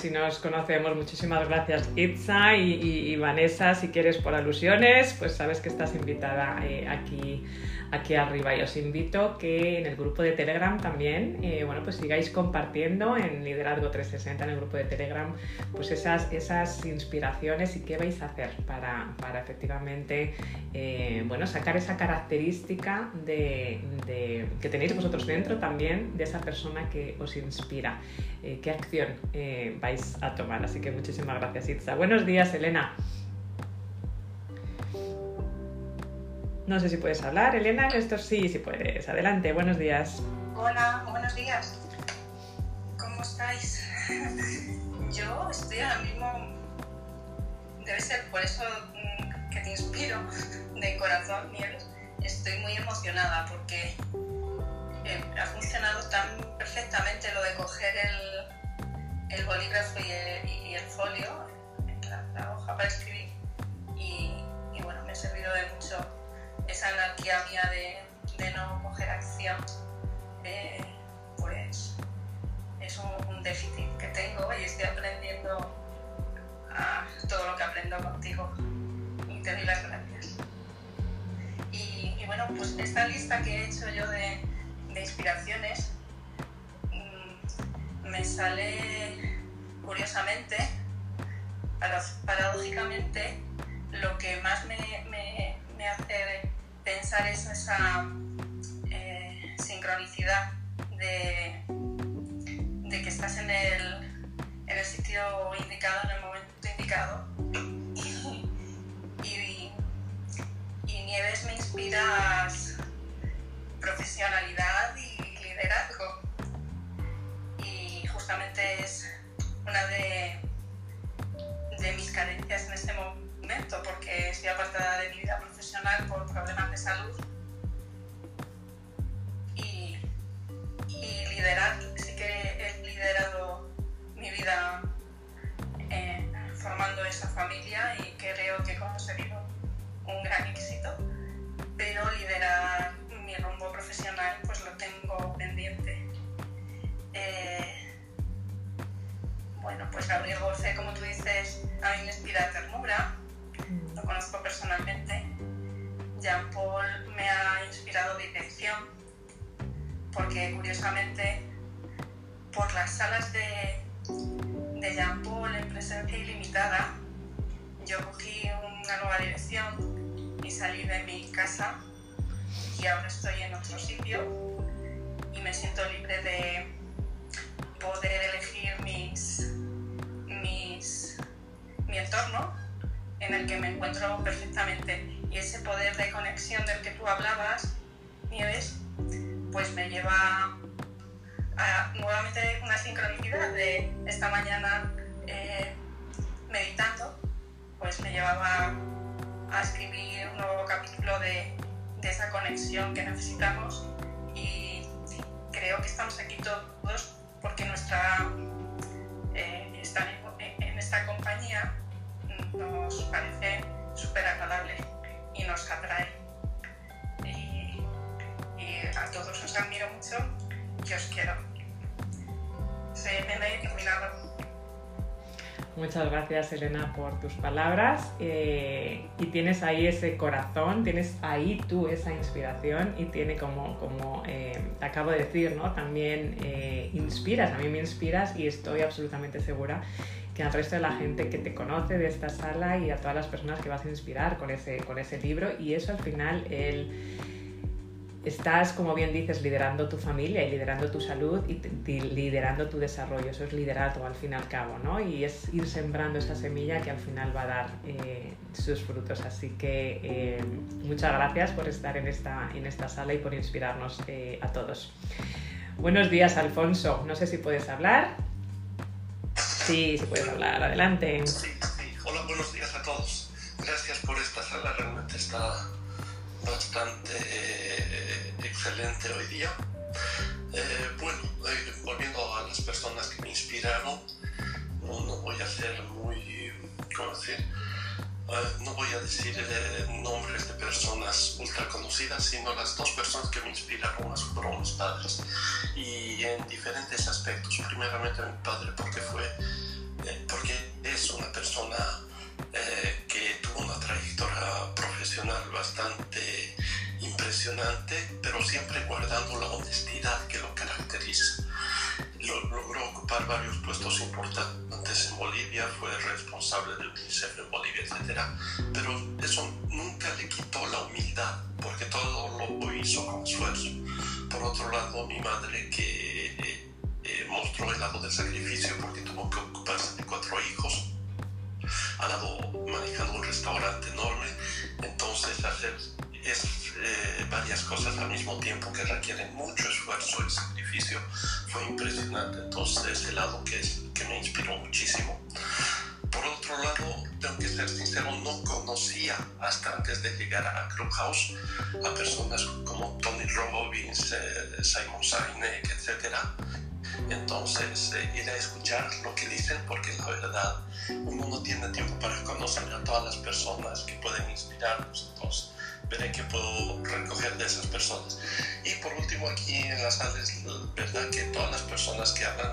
si nos conocemos. Muchísimas gracias, Itza y, Vanessa. Si quieres por alusiones, pues sabes que estás invitada eh, aquí aquí arriba. Y os invito que en el grupo de Telegram también, eh, bueno, pues sigáis compartiendo en Liderazgo 360, en el grupo de Telegram, pues esas, esas inspiraciones y qué vais a hacer para, para efectivamente, eh, bueno, sacar esa característica de, que tenéis vosotros dentro también de esa persona que os inspira. Eh, ¿Qué acción vais a tomar? Así que muchísimas gracias, Itza. Buenos días, Elena. No sé si puedes hablar, Elena. Esto sí, sí puedes. Adelante, buenos días. Hola, buenos días. ¿Cómo estáis? Yo estoy ahora mismo. Debe ser por eso mm, que te inspiro de corazón, Nieves. Estoy muy emocionada porque eh, ha funcionado tan perfectamente lo de coger el, el bolígrafo y el, folio, la, hoja para escribir. Y, bueno, me ha servido de mucho esa anarquía mía de, no coger acción, eh, pues es un, déficit que tengo y estoy aprendiendo todo lo que aprendo contigo y te doy las gracias. Y, bueno, pues esta lista que he hecho yo de, inspiraciones mm, me sale curiosamente, paradójicamente, lo que más me, hace pensar es esa eh, sincronicidad de, que estás en el, en el sitio indicado, en el momento indicado. Y, Nieves me inspiras profesionalidad y liderazgo. Y justamente es una de, mis carencias en este momento porque estoy apartada de mi vida profesional por problemas de salud. Y, liderar, sí que he liderado mi vida eh, formando esa familia y creo que he conseguido un gran éxito, pero liderar mi rumbo profesional pues lo tengo pendiente. Eh, bueno, pues Gabriel Gorce, como tú dices, por tus palabras eh, y tienes ahí ese corazón, tienes ahí tú esa inspiración y tiene como, como eh, te acabo de decir, ¿no? también eh, inspiras, a mí me inspiras y estoy absolutamente segura que al resto de la gente que te conoce de esta sala y a todas las personas que vas a inspirar con ese, con ese libro y eso al final el estás, como bien dices, liderando tu familia y liderando tu salud y, liderando tu desarrollo. Eso es liderazgo al fin y al cabo, ¿no? Y es ir sembrando esa semilla que al final va a dar eh, sus frutos. Así que eh, muchas gracias por estar en esta, en esta sala y por inspirarnos eh, a todos. Buenos días, Alfonso. No sé si puedes hablar. Sí, si puedes hablar. Adelante. Sí, sí. Hola, buenos días a todos. Gracias por esta sala. Realmente está bastante excelente hoy día. Eh, bueno, eh, volviendo a las personas que me inspiraron, no, voy a ser muy, ¿cómo decir? no voy a decir nombres de personas ultra conocidas, sino las dos personas que me inspiraron más fueron mis padres. Y en diferentes aspectos. Primeramente mi padre, porque fue, porque es una persona eh, que tuvo una trayectoria profesional bastante impresionante, pero siempre guardando la honestidad que lo caracteriza. Logró ocupar varios puestos importantes en Bolivia, fue responsable del UNICEF en Bolivia, etc. Pero eso nunca le quitó la humildad, porque todo lo hizo con esfuerzo. Por otro lado, mi madre que eh, eh, mostró el lado del sacrificio porque tuvo que ocuparse de cuatro hijos, al lado manejando un restaurante enorme, entonces hacer es, eh, varias cosas al mismo tiempo que requieren mucho esfuerzo y sacrificio fue impresionante, entonces ese lado que, es, que me inspiró muchísimo. Por otro lado, tengo que ser sincero, no conocía hasta antes de llegar a Clubhouse a personas como Tony Robbins, eh, Simon Sinek, etcétera entonces, eh, ir a escuchar lo que dicen, porque la verdad, uno no tiene tiempo para conocer a todas las personas que pueden inspirarnos. Entonces, veré qué puedo recoger de esas personas. Y por último, aquí en las sala es verdad que todas las personas que hablan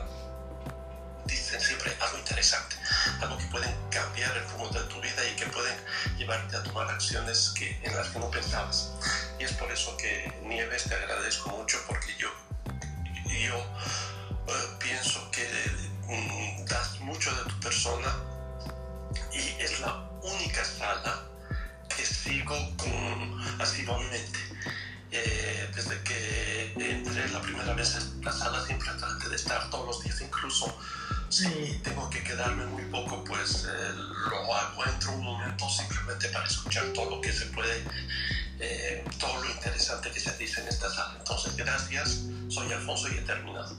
dicen siempre algo interesante, algo que pueden cambiar el rumbo de tu vida y que pueden llevarte a tomar acciones que, en las que no pensabas. Y es por eso que Nieves te agradezco mucho porque yo, yo Uh, pienso que um, das mucho de tu persona con, asiduamente. Eh, desde que entré la primera vez en la sala siempre traté de estar todos los días, incluso si tengo que quedarme muy poco, pues eh, lo hago, entro un momento simplemente para escuchar todo lo que se puede, eh, todo lo interesante que se dice en esta sala. Entonces, gracias, soy Alfonso y he terminado.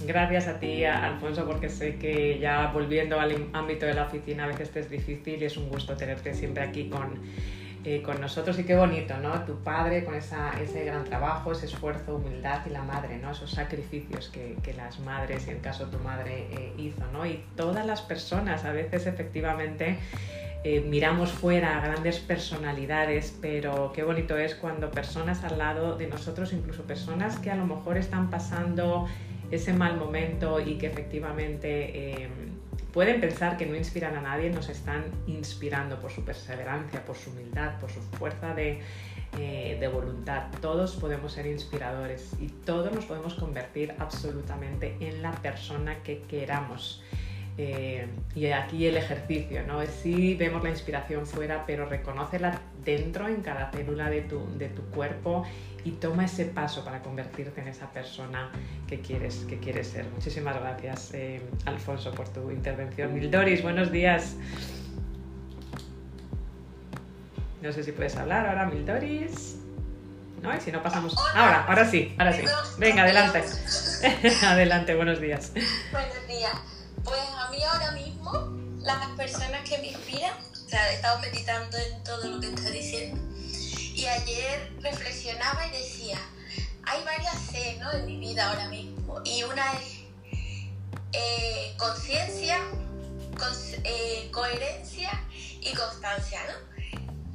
Gracias a ti, Alfonso, porque sé que ya volviendo al ámbito de la oficina a veces te es difícil y es un gusto tenerte siempre aquí con, eh, con nosotros. Y qué bonito, ¿no? Tu padre con esa, ese gran trabajo, ese esfuerzo, humildad y la madre, ¿no? Esos sacrificios que, que las madres, y en el caso tu madre, eh, hizo, ¿no? Y todas las personas, a veces efectivamente... Eh, miramos fuera a grandes personalidades, pero qué bonito es cuando personas al lado de nosotros, incluso personas que a lo mejor están pasando ese mal momento y que efectivamente pueden pensar que no inspiran a nadie, nos están inspirando por su perseverancia, por su humildad, por su fuerza de, eh, de voluntad. Todos podemos ser inspiradores y todos nos podemos convertir absolutamente en la persona que queramos. Eh, y aquí el ejercicio, ¿no? Sí vemos la inspiración fuera, pero reconócela dentro, en cada célula de tu, de tu cuerpo y toma ese paso para convertirte en esa persona que quieres, que quieres ser. Muchísimas gracias, eh, Alfonso, por tu intervención. Mildoris, buenos días. No sé si puedes hablar ahora, Mildoris. ¿No? Y si no pasamos. Ahora, ahora sí, ahora sí. Venga, adelante. adelante, buenos días. Buenos días. Pues a mí ahora mismo, las personas que me inspiran, o sea, he estado meditando en todo lo que está diciendo. Y ayer reflexionaba y decía, hay varias C ¿no? en mi vida ahora mismo. Y una es eh, conciencia, eh, coherencia y constancia, ¿no?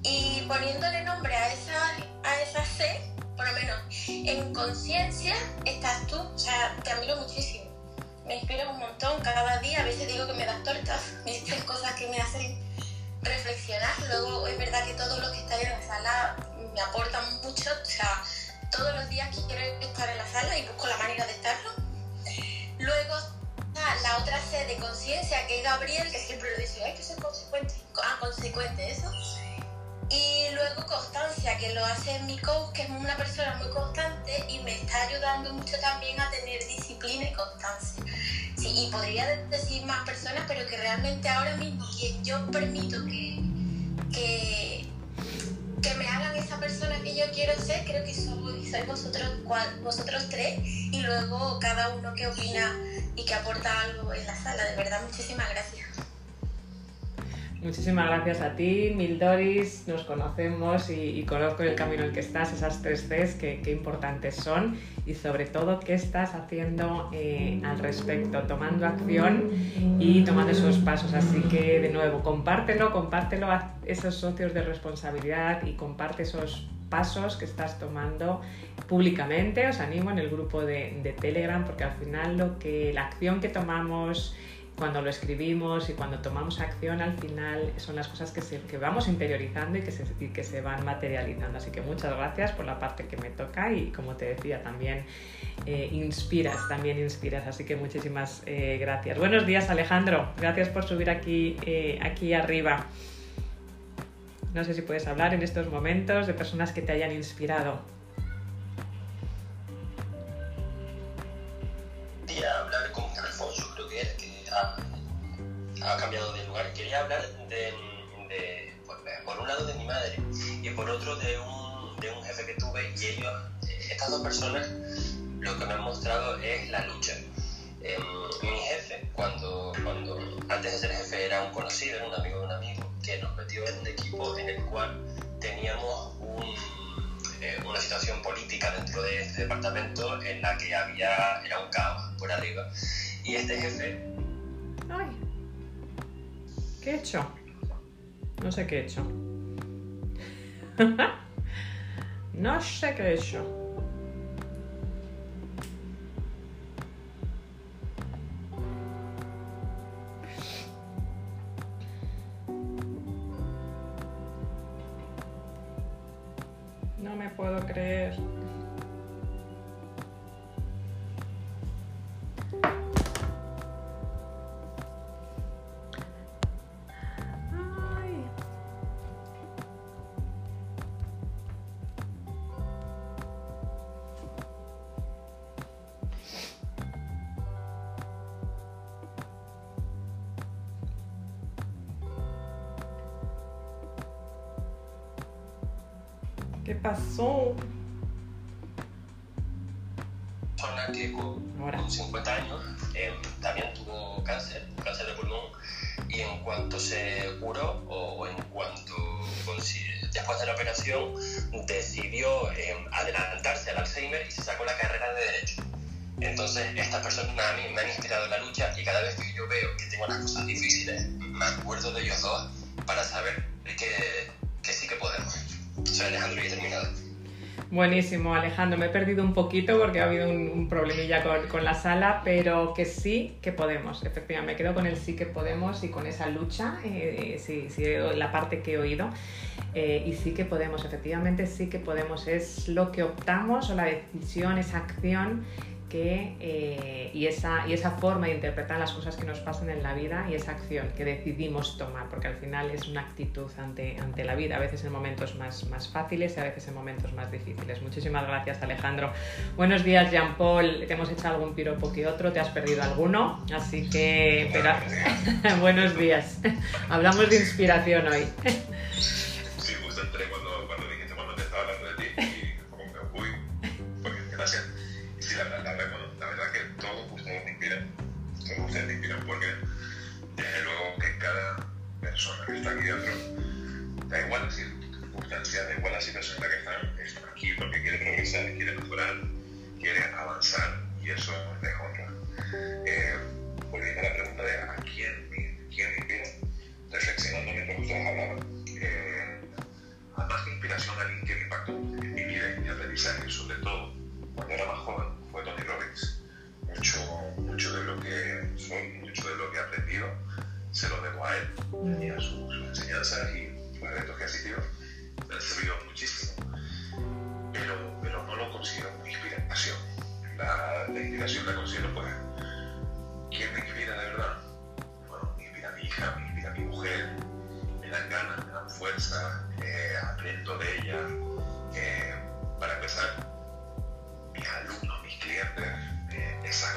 Y poniéndole nombre a esa, a esa C, por lo menos en conciencia estás tú, o sea, te admiro muchísimo. Me inspira un montón cada día, a veces digo que me das tortas, me dicen cosas que me hacen reflexionar. Luego es verdad que todos los que están en la sala me aportan mucho, o sea, todos los días quiero estar en la sala y busco la manera de estarlo. Luego la otra C de conciencia, que es Gabriel, que siempre lo dice, hay que ser consecuente, ah, consecuente, eso y luego Constancia, que lo hace mi coach, que es una persona muy constante y me está ayudando mucho también a tener disciplina y constancia. Sí, y podría decir más personas, pero que realmente ahora mismo quien yo permito que, que, que me hagan esa persona que yo quiero ser, creo que soy, soy vosotros, vosotros tres y luego cada uno que opina y que aporta algo en la sala. De verdad, muchísimas gracias. Muchísimas gracias a ti, Mildoris. Nos conocemos y, conozco el camino en que estás, esas tres Cs, que, importantes son y sobre todo qué estás haciendo eh, al respecto, tomando acción y tomando esos pasos. Así que de nuevo, compártelo, compártelo a esos socios de responsabilidad y comparte esos pasos que estás tomando públicamente. Os animo en el grupo de, de Telegram porque al final lo que la acción que tomamos cuando lo escribimos y cuando tomamos acción, al final son las cosas que, vamos interiorizando y que, se, que se van materializando. Así que muchas gracias por la parte que me toca y como te decía, también eh, inspiras, también inspiras. Así que muchísimas eh, gracias. Buenos días Alejandro, gracias por subir aquí, eh, aquí arriba. No sé si puedes hablar en estos momentos de personas que te hayan inspirado. Ha, cambiado de lugar. Quería hablar de, pues, por un lado de mi madre y por otro de un, de un jefe que tuve y ellos, estas dos personas, lo que me han mostrado es la lucha. Em, mi jefe, cuando, antes de ser jefe era un conocido, era un amigo de un amigo, que nos metió en un equipo en el cual teníamos eh, una situación política dentro de este departamento en la que había, era un caos por arriba. Y este jefe Ay. ¿Qué he hecho? No sé qué he hecho. no sé qué he hecho. No me puedo creer. ¿Qué pasó? Persona que con, 50 años eh, también tuvo cáncer, cáncer de pulmón, y en cuanto se curó o, en cuanto después de la operación decidió eh, adelantarse al Alzheimer y se sacó la carrera de Derecho. Entonces, estas personas a mí me han inspirado en la lucha y cada vez que yo veo que tengo las cosas difíciles, me acuerdo de ellos dos para saber que, que sí que podemos. Soy Alejandro y he terminado. Buenísimo, Alejandro. Me he perdido un poquito porque ha habido un, problemilla con, la sala, pero que sí que podemos. Efectivamente, me quedo con el sí que podemos y con esa lucha, eh, sí, sí, la parte que he oído. Eh, y sí que podemos, efectivamente, sí que podemos. Es lo que optamos o la decisión, esa acción eh, y, esa, y esa forma de interpretar las cosas que nos pasan en la vida y esa acción que decidimos tomar, porque al final es una actitud ante, ante la vida, a veces en momentos más, más fáciles y a veces en momentos más difíciles. Muchísimas gracias Alejandro. Buenos días Jean Paul, te hemos hecho algún piropo que otro, te has perdido alguno, así que pero... buenos días. Hablamos de inspiración hoy. quiere mejorar, quiere avanzar y eso es de honra. Eh, volviendo a la pregunta de a quién, quién me inspira, reflexionando mientras ustedes hablaban, eh, más que inspiración, alguien que me impactó en mi vida y mi aprendizaje, sobre todo cuando era más joven, fue Tony Robbins. Mucho, mucho de lo que soy, mucho de lo que he aprendido, se lo debo a él y a sus, enseñanzas y sus eventos que ha asistido. Me han servido muchísimo. Considero inspiración. La, inspiración la considero, pues, ¿quién me inspira de verdad? Bueno, me inspira mi hija, me inspira mi mujer, me dan ganas, me dan fuerza, eh, aprendo de ella. Eh, para empezar, mis alumnos, mis clientes, eh, esas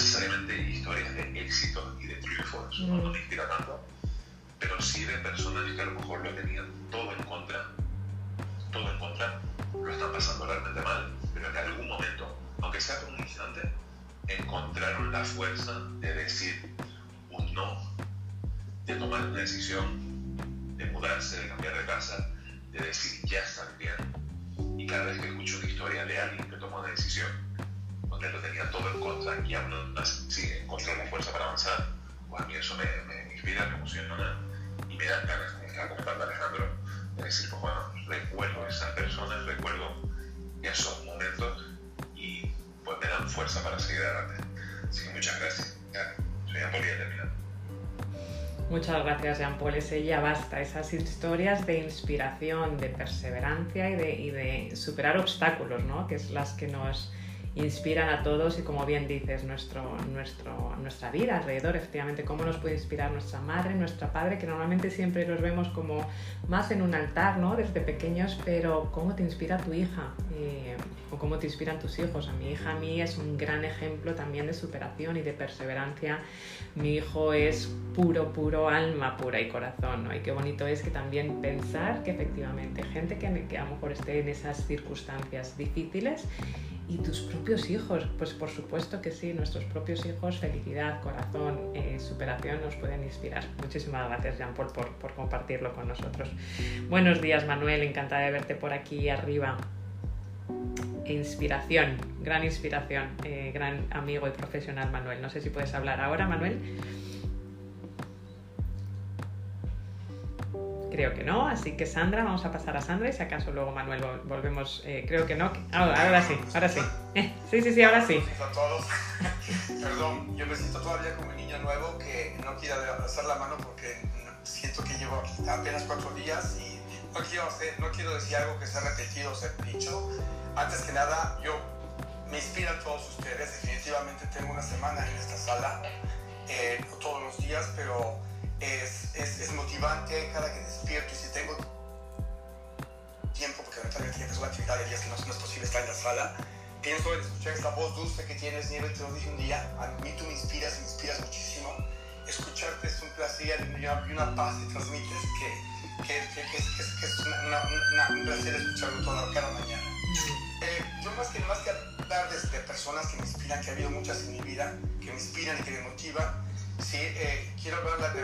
necesariamente historias de éxito y de triunfo, eso no me inspira tanto, pero sí de personas que a lo mejor lo tenían todo en contra, todo en contra, lo están pasando realmente mal, pero en algún momento, aunque sea por un instante, encontraron la fuerza de decir un no, de tomar una decisión, de mudarse, de cambiar de casa, de decir ya están bien. Y cada vez que escucho una historia de alguien que tomó una decisión, donde lo tenía todo en contra y aún así encontró la fuerza para avanzar, pues a mí eso me, me inspira, me emociona me dan ganas, como estaba comentando Alejandro, de decir, pues bueno, recuerdo esas personas, recuerdo esos momentos y pues me dan fuerza para seguir adelante. Así que muchas gracias. Ya, soy y terminado. Muchas gracias, Jean Paul. Ese ya basta. Esas historias de inspiración, de perseverancia y de, y de superar obstáculos, ¿no? Que es las que nos inspiran a todos y como bien dices, nuestro, nuestro, nuestra vida alrededor, efectivamente, cómo nos puede inspirar nuestra madre, nuestra padre, que normalmente siempre los vemos como más en un altar, ¿no? Desde pequeños, pero cómo te inspira tu hija eh, o cómo te inspiran tus hijos. A mi hija a mí es un gran ejemplo también de superación y de perseverancia. Mi hijo es puro, puro alma pura y corazón, ¿no? Y qué bonito es que también pensar que efectivamente gente que, que a lo mejor esté en esas circunstancias difíciles y tus propios hijos, pues por supuesto que sí, nuestros propios hijos, felicidad, corazón, eh, superación nos pueden inspirar. Muchísimas gracias, Jean Paul, por, por, compartirlo con nosotros. Buenos días, Manuel, encantada de verte por aquí arriba. Inspiración, gran inspiración, eh, gran amigo y profesional, Manuel. No sé si puedes hablar ahora, Manuel. Creo que no, así que Sandra, vamos a pasar a Sandra y si acaso luego Manuel volvemos, eh, creo que no. ahora sí, ahora sí. sí, sí, sí, ahora sí. a todos. Perdón, yo me siento todavía como un niño nuevo que no quiere alzar la mano porque siento que llevo apenas cuatro días y no quiero, hacer, no quiero decir algo que sea repetido o sea dicho. Antes que nada, yo me inspiran todos ustedes. Definitivamente tengo una semana en esta sala, eh, todos los días, pero es, es, es, motivante cada que despierto y si tengo tiempo, porque eventualmente tengo una actividad de días que no, no, es posible estar en la sala, pienso en escuchar esta voz dulce que tienes, Nieve, te lo dije un día, a mí tú me inspiras, me inspiras muchísimo. Escucharte es un placer y una, una paz que transmites que, que, que, que es, que es una, una, un placer escucharlo toda, cada mañana. Eh, yo más que, más que hablar de, de personas que me inspiran, que ha habido muchas en mi vida, que me inspiran y que me motivan, Sí, eh, quiero hablar de,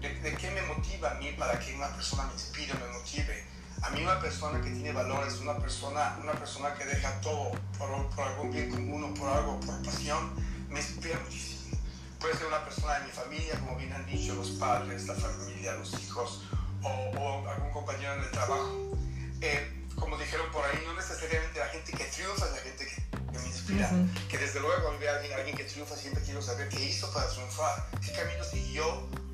de- qué me motiva a mí para que una persona me inspire, me motive. A mí una persona que tiene valores, una persona, una persona que deja todo por, por algún bien común o por algo, por pasión, me inspira muchísimo. Puede ser una persona de mi familia, como bien han dicho los padres, la familia, los hijos, o, o algún compañero en el trabajo. Eh, como dijeron por ahí, no necesariamente la gente que triunfa es la gente que, inspira. Ujú. Que desde luego alguien, alguien que triunfa siempre quiero saber qué hizo para triunfar, qué camino siguió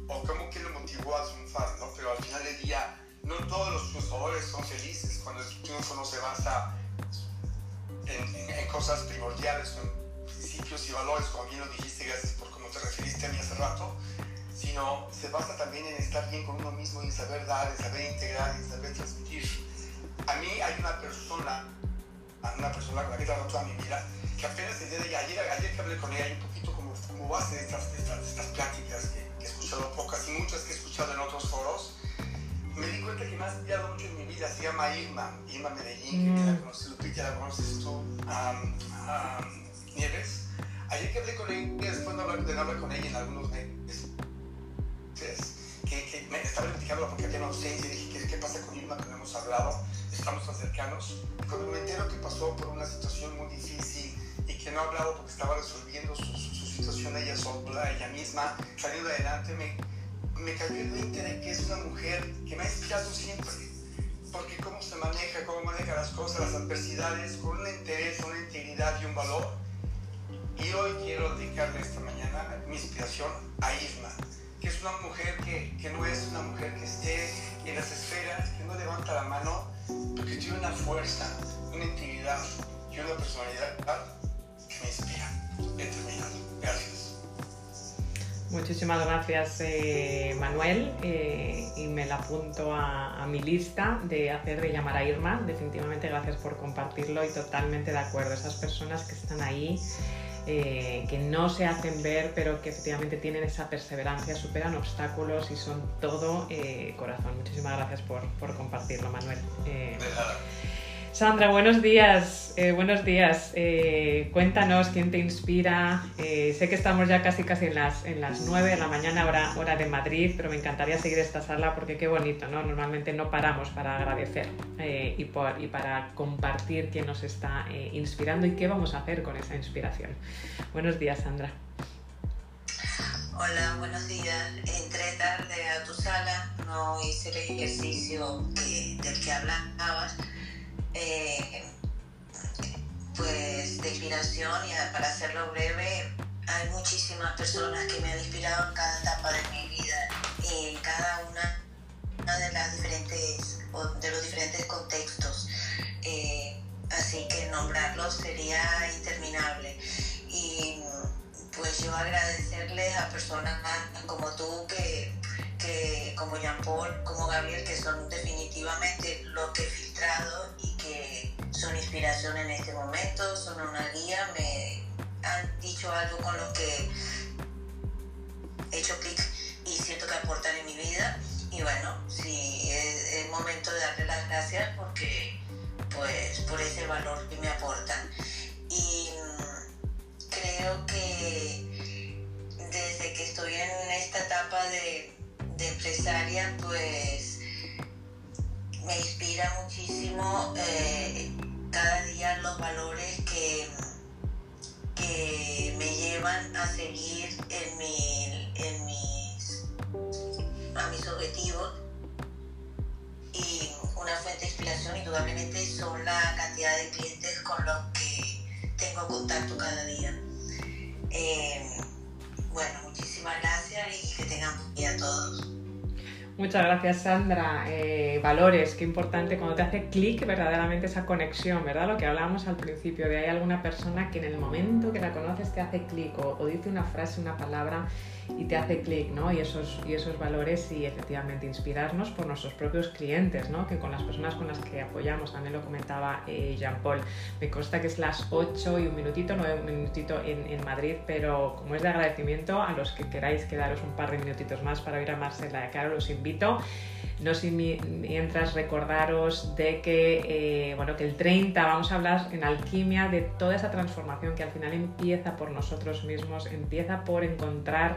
o cómo que lo motivó a triunfar, ¿no? Pero al final del día, no todos los triunfadores son felices cuando el triunfo no se basa en, en- en cosas primordiales, en principios y valores, como bien lo dijiste, gracias por cómo te referiste a mí hace rato, sino se basa también en estar bien con uno mismo y en saber dar, en saber integrar, en saber transmitir. A mí hay una persona, una persona con la que he trabajado toda mi vida, que apenas el día de ayer, ayer que hablé con ella, y un poquito como, como base de estas, estas, pláticas que, que he escuchado pocas y muchas que he escuchado en otros foros, me di cuenta que me ha inspirado mucho en mi vida. Se llama Irma, Irma Medellín, que Mm. la conoces, Lupita, la conoces tú, am, Nieves. Ayer que hablé con ella, después de hablar, de hablar con ella en algunos meses, que, que me estaba platicando porque había una ausencia dije, ¿qué, qué pasa con Irma? Que no hemos hablado, estamos tan cercanos. Y cuando me entero que pasó por una situación muy difícil y que no ha hablado porque estaba resolviendo su, su- su situación ella sola, ella misma, saliendo adelante, me, me cayó el 20 de que es una mujer que me ha inspirado siempre. Porque cómo se maneja, cómo maneja las cosas, las adversidades, con un interés, una integridad y un valor. Y hoy quiero dedicarle esta mañana mi inspiración a Irma, que es una mujer que, que no es una mujer que esté en las esferas, que no levanta la mano, pero que tiene una fuerza, una integridad y una personalidad que me inspira. He terminado. Gracias. Muchísimas gracias, eh, Manuel. eh, y me la apunto a, a mi lista de hacer de llamar a Irma. Definitivamente gracias por compartirlo y totalmente de acuerdo. Esas personas que están ahí, eh, que no se hacen ver, pero que efectivamente tienen esa perseverancia, superan obstáculos y son todo eh, corazón. Muchísimas gracias por, por compartirlo, Manuel. Eh. Sandra, buenos días. eh, buenos días. Eh, cuéntanos quién te inspira. Eh, sé que estamos ya casi casi en las, en las 9 de la mañana, hora, hora de Madrid, pero me encantaría seguir esta sala porque qué bonito, ¿no? Normalmente no paramos para agradecer y, por- y para compartir quién nos está inspirando y qué vamos a hacer con esa inspiración. Buenos días, Sandra. Hola, buenos días. Entré tarde a tu sala, no hice el ejercicio del que hablabas. Eh, pues de inspiración y para hacerlo breve, hay muchísimas personas que me han inspirado en cada etapa de mi vida y en cada una, una de las diferentes o de los diferentes contextos. Eh, así que nombrarlos sería interminable. Y pues yo agradecerles a personas como tú que, que como Jean Paul, como Gabriel, que son definitivamente los que he filtrado y que son inspiración en este momento, son una guía, me han dicho algo con lo que he hecho clic y siento que aportan en mi vida. Y bueno, sí, es, es momento de darle las gracias porque, pues, por ese valor que me aportan. Y mm, creo que desde que estoy en esta etapa de, de empresaria, pues me inspira muchísimo eh, cada día los valores que, que me llevan a seguir en, mi, en mis, a mis objetivos. Y una fuente de inspiración indudablemente son la cantidad de clientes con los que tengo contacto cada día. Eh, bueno, muchísimas gracias y que tengan buen día a todos. Muchas gracias, Sandra. Eh, valores, qué importante cuando te hace clic verdaderamente esa conexión, ¿verdad? Lo que hablábamos al principio, de hay alguna persona que en el momento que la conoces te hace clic o, o dice una frase, una palabra y te hace clic, ¿no? Y esos, y esos valores y efectivamente inspirarnos por nuestros propios clientes, ¿no? Que con las personas con las que apoyamos, también lo comentaba eh, Jean-Paul, me consta que es las 8 y un minutito, 9 un minutito en, Madrid, pero como es de agradecimiento a los que queráis quedaros un par de minutitos más para ir a Marcela de Caro, los invito. No sin mientras recordaros de que, eh, bueno, que el 30 vamos a hablar en alquimia de toda esa transformación que al final empieza por nosotros mismos, empieza por encontrar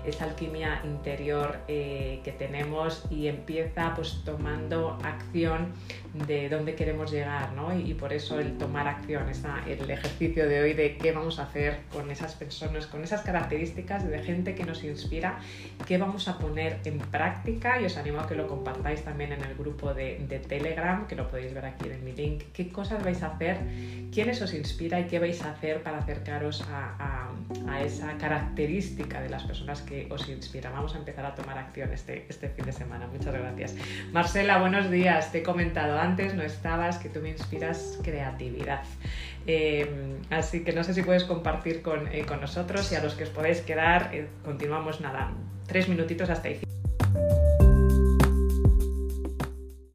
esa alquimia interior eh, que tenemos y empieza pues tomando acción de dónde queremos llegar, ¿no? Y, por eso el tomar acción, está el ejercicio de hoy de qué vamos a hacer con esas personas, con esas características de gente que nos inspira, qué vamos a poner en práctica. Y os animo a que lo compartáis también en el grupo de, Telegram, que lo podéis ver aquí en mi link, qué cosas vais a hacer, quiénes os inspira y qué vais a hacer para acercaros a, a esa característica de las personas que os inspira. Vamos a empezar a tomar acción este, este fin de semana. Muchas gracias. Marcela, buenos días. Te he comentado antes, no estabas, que tú me inspiras creatividad. Eh, así que no sé si puedes compartir con, eh, con, nosotros y a los que os podéis quedar, eh, continuamos nada, tres minutitos hasta ahí.